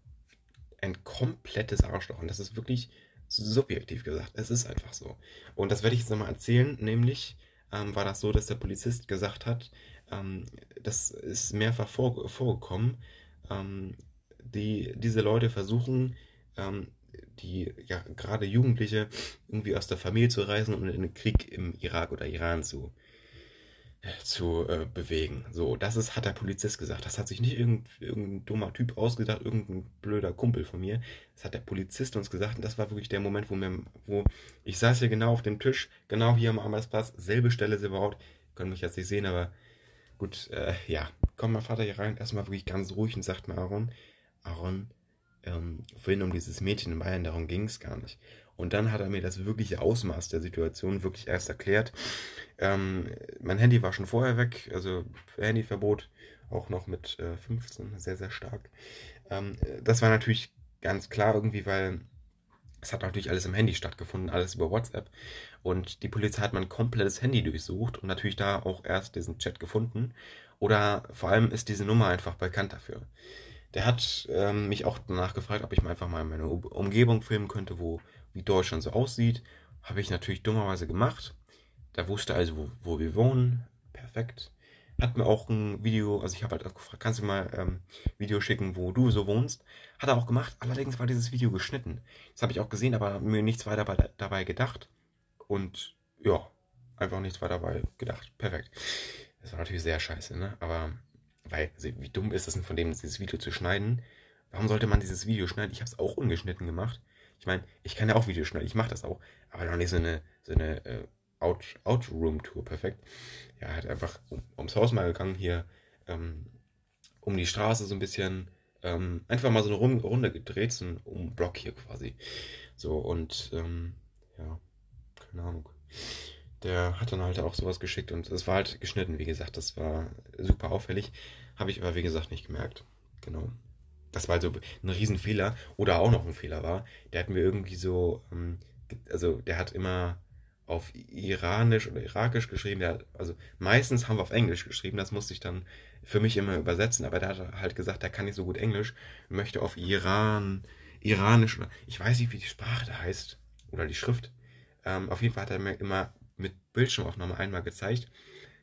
Ein komplettes Arschloch. Und das ist wirklich subjektiv gesagt. Es ist einfach so. Und das werde ich jetzt nochmal erzählen. Nämlich ähm, war das so, dass der Polizist gesagt hat, ähm, das ist mehrfach vor, vorgekommen, ähm, die, diese Leute versuchen, ähm, die ja gerade Jugendliche irgendwie aus der Familie zu reißen und in den Krieg im Irak oder Iran zu, zu äh, bewegen. So, das ist, hat der Polizist gesagt. Das hat sich nicht irgendein, irgendein dummer Typ ausgedacht, irgendein blöder Kumpel von mir. Das hat der Polizist uns gesagt und das war wirklich der Moment, wo mir, wo ich saß hier genau auf dem Tisch, genau hier am Arbeitsplatz, selbe Stelle ist überhaupt. Können mich jetzt nicht sehen, aber gut, äh, ja. Kommt mein Vater hier rein, erstmal wirklich ganz ruhig und sagt mir Aaron, Aaron, ähm, vorhin um dieses Mädchen in Bayern, darum ging es gar nicht. Und dann hat er mir das wirkliche Ausmaß der Situation wirklich erst erklärt. Ähm, mein Handy war schon vorher weg, also Handyverbot auch noch mit äh, 15, sehr, sehr stark. Ähm, das war natürlich ganz klar irgendwie, weil es hat natürlich alles im Handy stattgefunden, alles über WhatsApp. Und die Polizei hat mein komplettes Handy durchsucht und natürlich da auch erst diesen Chat gefunden. Oder vor allem ist diese Nummer einfach bekannt dafür. Der hat ähm, mich auch danach gefragt, ob ich mal einfach mal meine Umgebung filmen könnte, wo wie Deutschland so aussieht. Habe ich natürlich dummerweise gemacht. Da wusste also, wo, wo wir wohnen. Perfekt. Hat mir auch ein Video, also ich habe halt gefragt, kannst du mal ähm, Video schicken, wo du so wohnst? Hat er auch gemacht. Allerdings war dieses Video geschnitten. Das habe ich auch gesehen, aber mir nichts weiter dabei, dabei gedacht. Und ja, einfach nichts weiter dabei gedacht. Perfekt. Das war natürlich sehr scheiße, ne? Aber, weil, wie dumm ist es denn von dem, dieses Video zu schneiden? Warum sollte man dieses Video schneiden? Ich habe es auch ungeschnitten gemacht. Ich meine, ich kann ja auch Videos schneiden, ich mache das auch, aber noch nicht so eine, so eine äh, Out, Out-Room-Tour, perfekt. Ja, hat einfach um, ums Haus mal gegangen, hier ähm, um die Straße so ein bisschen, ähm, einfach mal so eine Runde gedreht, so ein Block hier quasi. So, und ähm, ja, keine Ahnung. Der hat dann halt auch sowas geschickt und es war halt geschnitten, wie gesagt, das war super auffällig. Habe ich aber, wie gesagt, nicht gemerkt. Genau das war also ein Riesenfehler. Oder auch noch ein Fehler war, der hat mir irgendwie so, ähm, also der hat immer auf Iranisch oder Irakisch geschrieben. Der also meistens haben wir auf Englisch geschrieben, das musste ich dann für mich immer übersetzen, aber der hat halt gesagt, der kann nicht so gut Englisch, möchte auf Iran, Iranisch oder ich weiß nicht, wie die Sprache da heißt oder die Schrift. Ähm, auf jeden Fall hat er mir immer mit Bildschirmaufnahme einmal gezeigt,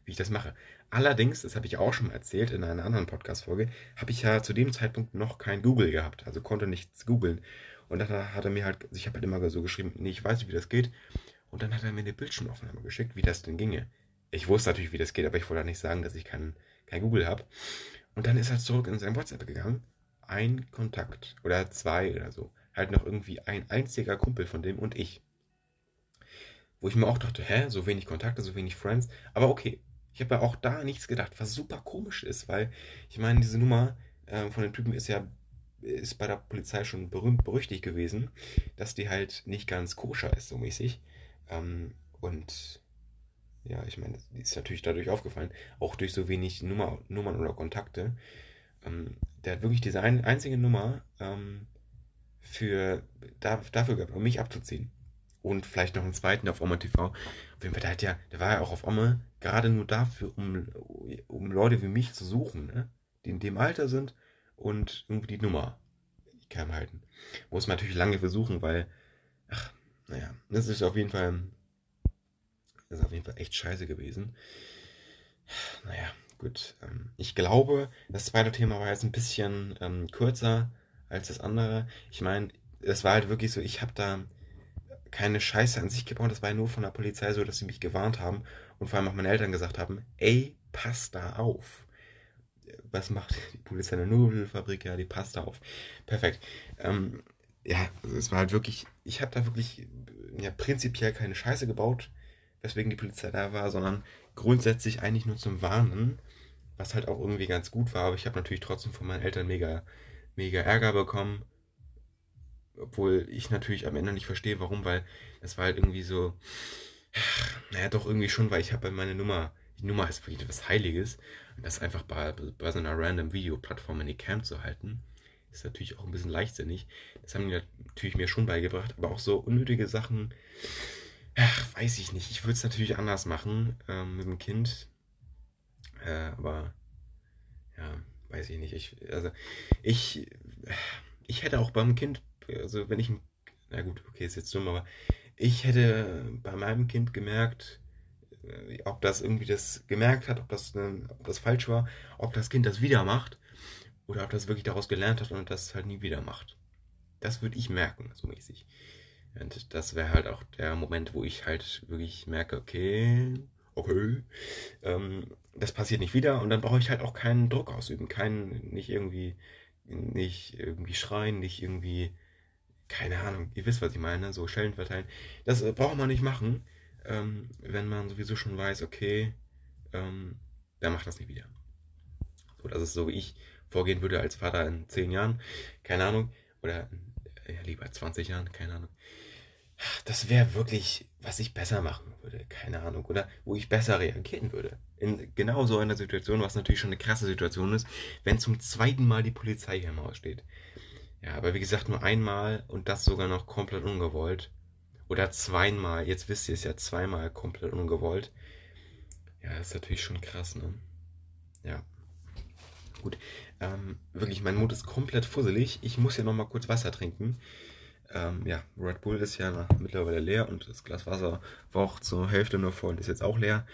wie ich das mache. Allerdings, das habe ich auch schon mal erzählt in einer anderen Podcast-Folge, habe ich ja zu dem Zeitpunkt noch kein Google gehabt, also konnte nichts googeln. Und dann hat er mir halt, ich habe halt immer so geschrieben, nee, ich weiß nicht, wie das geht. Und dann hat er mir eine Bildschirmaufnahme geschickt, wie das denn ginge. Ich wusste natürlich, wie das geht, aber ich wollte nicht sagen, dass ich kein, kein Google habe. Und dann ist er zurück in sein WhatsApp gegangen. Ein Kontakt oder zwei oder so. Halt noch irgendwie ein einziger Kumpel von dem und ich. Wo ich mir auch dachte, hä, so wenig Kontakte, so wenig Friends. Aber okay, ich habe ja auch da nichts gedacht, was super komisch ist, weil ich meine, diese Nummer äh, von den Typen ist ja ist bei der Polizei schon berühmt berüchtigt gewesen, dass die halt nicht ganz koscher ist, so mäßig. Ähm, und ja, ich meine, die ist natürlich dadurch aufgefallen, auch durch so wenig Nummer, Nummern oder Kontakte. Ähm, der hat wirklich diese ein, einzige Nummer ähm, für, da, dafür gehabt, um mich abzuziehen und vielleicht noch einen zweiten auf Oma TV. Auf jeden Fall, der, hat ja, der war ja auch auf Oma gerade nur dafür, um, um Leute wie mich zu suchen, ne? die in dem Alter sind und irgendwie die Nummer geheim halten. Muss man natürlich lange versuchen, weil, ach, naja, das ist auf jeden Fall, das ist auf jeden Fall echt scheiße gewesen. Naja, gut. Ähm, ich glaube, das zweite Thema war jetzt ein bisschen ähm, kürzer als das andere. Ich meine, es war halt wirklich so, ich habe da keine Scheiße an sich gebaut. Das war ja nur von der Polizei so, dass sie mich gewarnt haben und vor allem auch meine Eltern gesagt haben, ey, pass da auf. Was macht die Polizei in der Nudelfabrik? Ja, die passt da auf. Perfekt. Ähm, ja, es war halt wirklich, ich habe da wirklich ja, prinzipiell keine Scheiße gebaut, weswegen die Polizei da war, sondern grundsätzlich eigentlich nur zum Warnen, was halt auch irgendwie ganz gut war. Aber ich habe natürlich trotzdem von meinen Eltern mega, mega Ärger bekommen. Obwohl ich natürlich am Ende nicht verstehe, warum, weil es war halt irgendwie so, naja, doch irgendwie schon, weil ich habe meine Nummer, die Nummer ist wirklich etwas Heiliges. Und das einfach bei, bei so einer random Videoplattform in die Cam zu halten, ist natürlich auch ein bisschen leichtsinnig. Das haben die natürlich mir schon beigebracht, aber auch so unnötige Sachen, ach, weiß ich nicht. Ich würde es natürlich anders machen ähm, mit dem Kind. Äh, aber ja, weiß ich nicht. Ich, also ich, ich hätte auch beim Kind, also wenn ich, na gut, okay, ist jetzt dumm, aber ich hätte bei meinem Kind gemerkt, äh, ob das irgendwie das gemerkt hat, ob das, ob das falsch war, ob das Kind das wieder macht oder ob das wirklich daraus gelernt hat und das halt nie wieder macht. Das würde ich merken, so mäßig. Und das wäre halt auch der Moment, wo ich halt wirklich merke, okay, okay, ähm, das passiert nicht wieder und dann brauche ich halt auch keinen Druck ausüben, keinen, nicht irgendwie, nicht irgendwie schreien, nicht irgendwie, keine Ahnung, ihr wisst, was ich meine, so Schellen verteilen. Das äh, braucht man nicht machen, ähm, wenn man sowieso schon weiß, okay, ähm, der macht das nicht wieder. So, das ist so, wie ich vorgehen würde als Vater in zehn Jahren, keine Ahnung, oder ja, lieber 20 Jahren, keine Ahnung. Das wäre wirklich, was ich besser machen würde, keine Ahnung, oder wo ich besser reagieren würde. In genau so einer Situation, was natürlich schon eine krasse Situation ist, wenn zum zweiten Mal die Polizei hier im Haus steht. Ja, aber wie gesagt, nur einmal und das sogar noch komplett ungewollt. Oder zweimal, jetzt wisst ihr es ja, zweimal komplett ungewollt. Ja, das ist natürlich schon krass, ne? Ja. Gut. Ähm, wirklich, mein Mund ist komplett fusselig. Ich muss ja noch mal kurz Wasser trinken. Ähm, ja, Red Bull ist ja mittlerweile leer und das Glas Wasser war auch zur Hälfte nur voll und ist jetzt auch leer.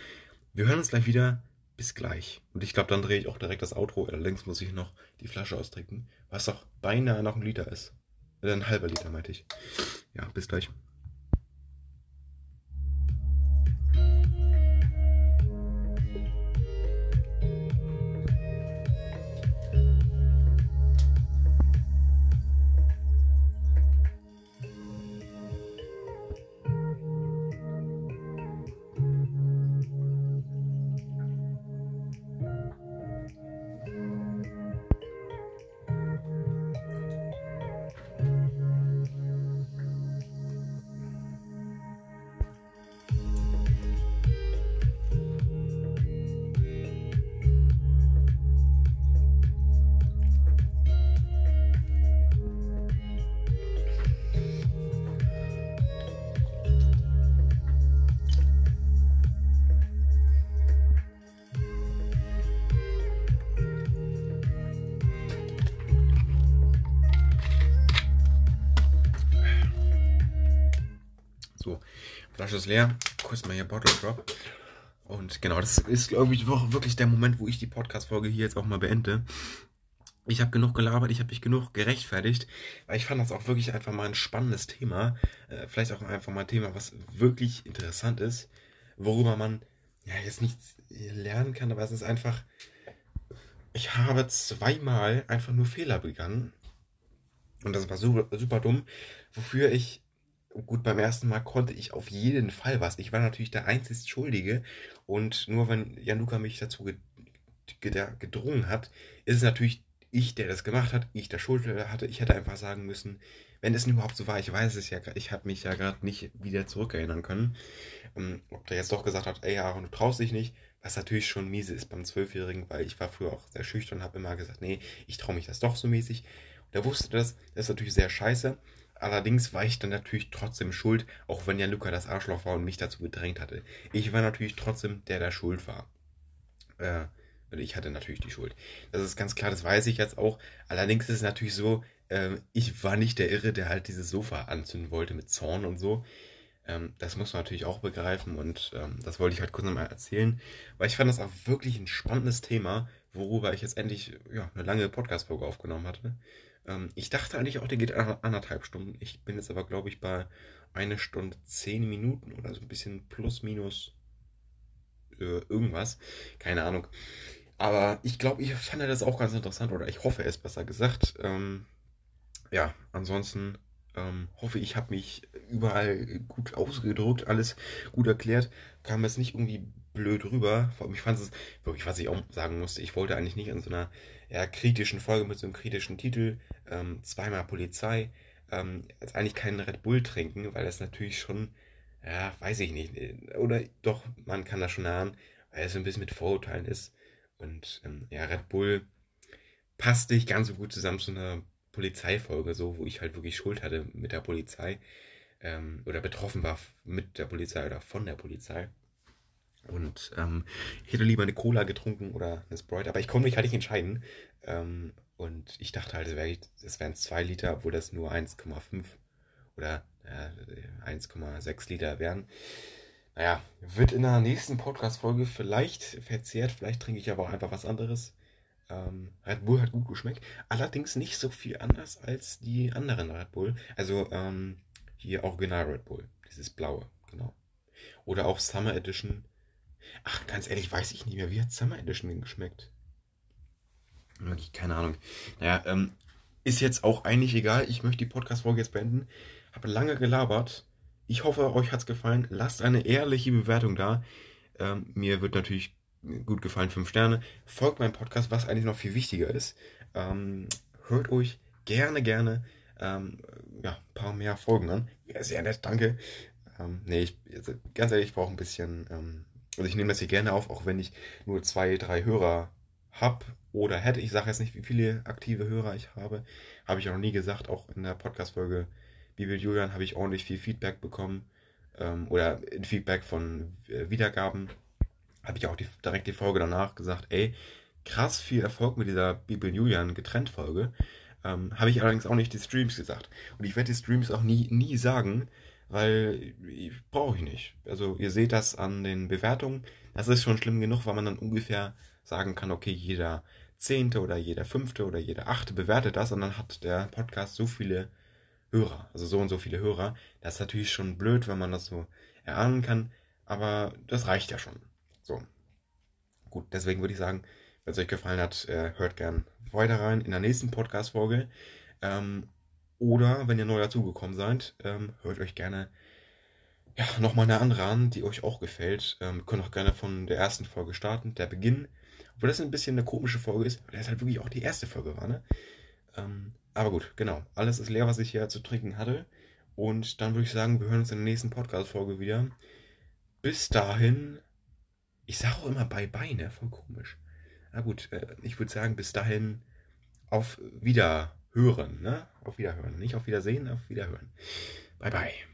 Wir hören uns gleich wieder. Bis gleich. Und ich glaube, dann drehe ich auch direkt das Outro. Allerdings muss ich noch die Flasche austrinken, was auch beinahe noch ein Liter ist. Oder ein halber Liter, meinte ich. Ja, bis gleich. Das ist, glaube ich, wirklich der Moment, wo ich die Podcast-Folge hier jetzt auch mal beende. Ich habe genug gelabert, ich habe mich genug gerechtfertigt, weil ich fand das auch wirklich einfach mal ein spannendes Thema. Äh, vielleicht auch einfach mal ein Thema, was wirklich interessant ist, worüber man ja jetzt nichts lernen kann, aber es ist einfach. Ich habe zweimal einfach nur Fehler begangen. Und das war super, super dumm, wofür ich Gut, beim ersten Mal konnte ich auf jeden Fall was. Ich war natürlich der einzig Schuldige. Und nur wenn Januka mich dazu gedrungen hat, ist es natürlich ich, der das gemacht hat, ich der Schuld hatte. Ich hätte einfach sagen müssen, wenn es überhaupt so war, ich weiß es ja, ich habe mich ja gerade nicht wieder zurückerinnern können. Ähm, ob der jetzt doch gesagt hat, ey Aaron, du traust dich nicht, was natürlich schon miese ist beim Zwölfjährigen, weil ich war früher auch sehr schüchtern und habe immer gesagt, nee, ich traue mich das doch so mäßig. Und er wusste das, das ist natürlich sehr scheiße. Allerdings war ich dann natürlich trotzdem schuld, auch wenn ja Luca das Arschloch war und mich dazu gedrängt hatte. Ich war natürlich trotzdem der, der schuld war. Äh, ich hatte natürlich die Schuld. Das ist ganz klar, das weiß ich jetzt auch. Allerdings ist es natürlich so, äh, ich war nicht der Irre, der halt dieses Sofa anzünden wollte mit Zorn und so. Ähm, das muss man natürlich auch begreifen und ähm, das wollte ich halt kurz nochmal erzählen, weil ich fand das auch wirklich ein spannendes Thema, worüber ich jetzt endlich ja, eine lange Podcast-Folge aufgenommen hatte. Ähm, ich dachte eigentlich auch, der geht anderthalb Stunden. Ich bin jetzt aber, glaube ich, bei eine Stunde zehn Minuten oder so ein bisschen plus minus äh, irgendwas. Keine Ahnung. Aber ich glaube, ich fand das auch ganz interessant oder ich hoffe es besser gesagt. Ähm, ja, ansonsten ähm, hoffe ich, habe mich überall gut ausgedrückt, alles gut erklärt. Kam jetzt nicht irgendwie blöd rüber. Ich fand es wirklich, was ich auch sagen musste, ich wollte eigentlich nicht in so einer eher kritischen Folge mit so einem kritischen Titel, ähm, zweimal Polizei, ähm, jetzt eigentlich keinen Red Bull trinken, weil das natürlich schon, ja, weiß ich nicht, oder doch, man kann das schon ahnen, weil es ein bisschen mit Vorurteilen ist. Und ähm, ja, Red Bull passt nicht ganz so gut zusammen zu einer Polizeifolge, so, wo ich halt wirklich Schuld hatte mit der Polizei ähm, oder betroffen war mit der Polizei oder von der Polizei. Und ähm, ich hätte lieber eine Cola getrunken oder eine Sprite, aber ich konnte mich halt nicht entscheiden. Ähm, und ich dachte halt, es, wär, wären 2 Liter, obwohl das nur 1,5 oder äh, 1,6 Liter wären. Naja, wird in der nächsten Podcast-Folge vielleicht verzehrt, vielleicht trinke ich aber auch einfach was anderes. Ähm, Red Bull hat gut geschmeckt, allerdings nicht so viel anders als die anderen Red Bull. Also ähm, hier Original Red Bull, dieses blaue, genau. Oder auch Summer Edition Ach, ganz ehrlich, weiß ich nicht mehr. Wie hat Summer Edition denn geschmeckt? Wirklich, keine Ahnung. Naja, ähm, ist jetzt auch eigentlich egal. Ich möchte die Podcast-Folge jetzt beenden. Habe lange gelabert. Ich hoffe, euch hat es gefallen. Lasst eine ehrliche Bewertung da. Ähm, mir wird natürlich gut gefallen, 5 Sterne. Folgt meinem Podcast, was eigentlich noch viel wichtiger ist. Ähm, hört euch gerne, gerne ähm, ja, ein paar mehr Folgen an. Ja, sehr nett, danke. Ähm, nee, ich, also, ganz ehrlich, ich brauche ein bisschen ähm, also ich nehme das hier gerne auf, auch wenn ich nur zwei, drei Hörer habe oder hätte. Ich sage jetzt nicht, wie viele aktive Hörer ich habe. Habe ich auch noch nie gesagt. Auch in der Podcast-Folge Bibel Julian habe ich ordentlich viel Feedback bekommen. Ähm, oder Feedback von äh, Wiedergaben. Habe ich auch die, direkt die Folge danach gesagt, ey, krass viel Erfolg mit dieser Bibel Julian Getrennt-Folge. Ähm, habe ich allerdings auch nicht die Streams gesagt. Und ich werde die Streams auch nie, nie sagen, weil brauche ich nicht. Also ihr seht das an den Bewertungen. Das ist schon schlimm genug, weil man dann ungefähr sagen kann, okay, jeder zehnte oder jeder fünfte oder jeder achte bewertet das und dann hat der Podcast so viele Hörer, also so und so viele Hörer. Das ist natürlich schon blöd, wenn man das so erahnen kann, aber das reicht ja schon. So. Gut, deswegen würde ich sagen, wenn es euch gefallen hat, äh, hört gern weiter rein in der nächsten Podcast-Folge. Ähm, oder wenn ihr neu dazugekommen seid, ähm, hört euch gerne ja, nochmal eine andere an, die euch auch gefällt. Ähm, können auch gerne von der ersten Folge starten, der Beginn. Obwohl das ein bisschen eine komische Folge ist, weil das halt wirklich auch die erste Folge war, ne? Ähm, aber gut, genau. Alles ist leer, was ich hier zu trinken hatte. Und dann würde ich sagen, wir hören uns in der nächsten Podcast-Folge wieder. Bis dahin. Ich sage auch immer Bye-Bye, ne? Voll komisch. Na gut, äh, ich würde sagen, bis dahin auf Wieder hören. Ne? Auf Wiederhören. Nicht auf Wiedersehen, auf Wiederhören. Bye, bye.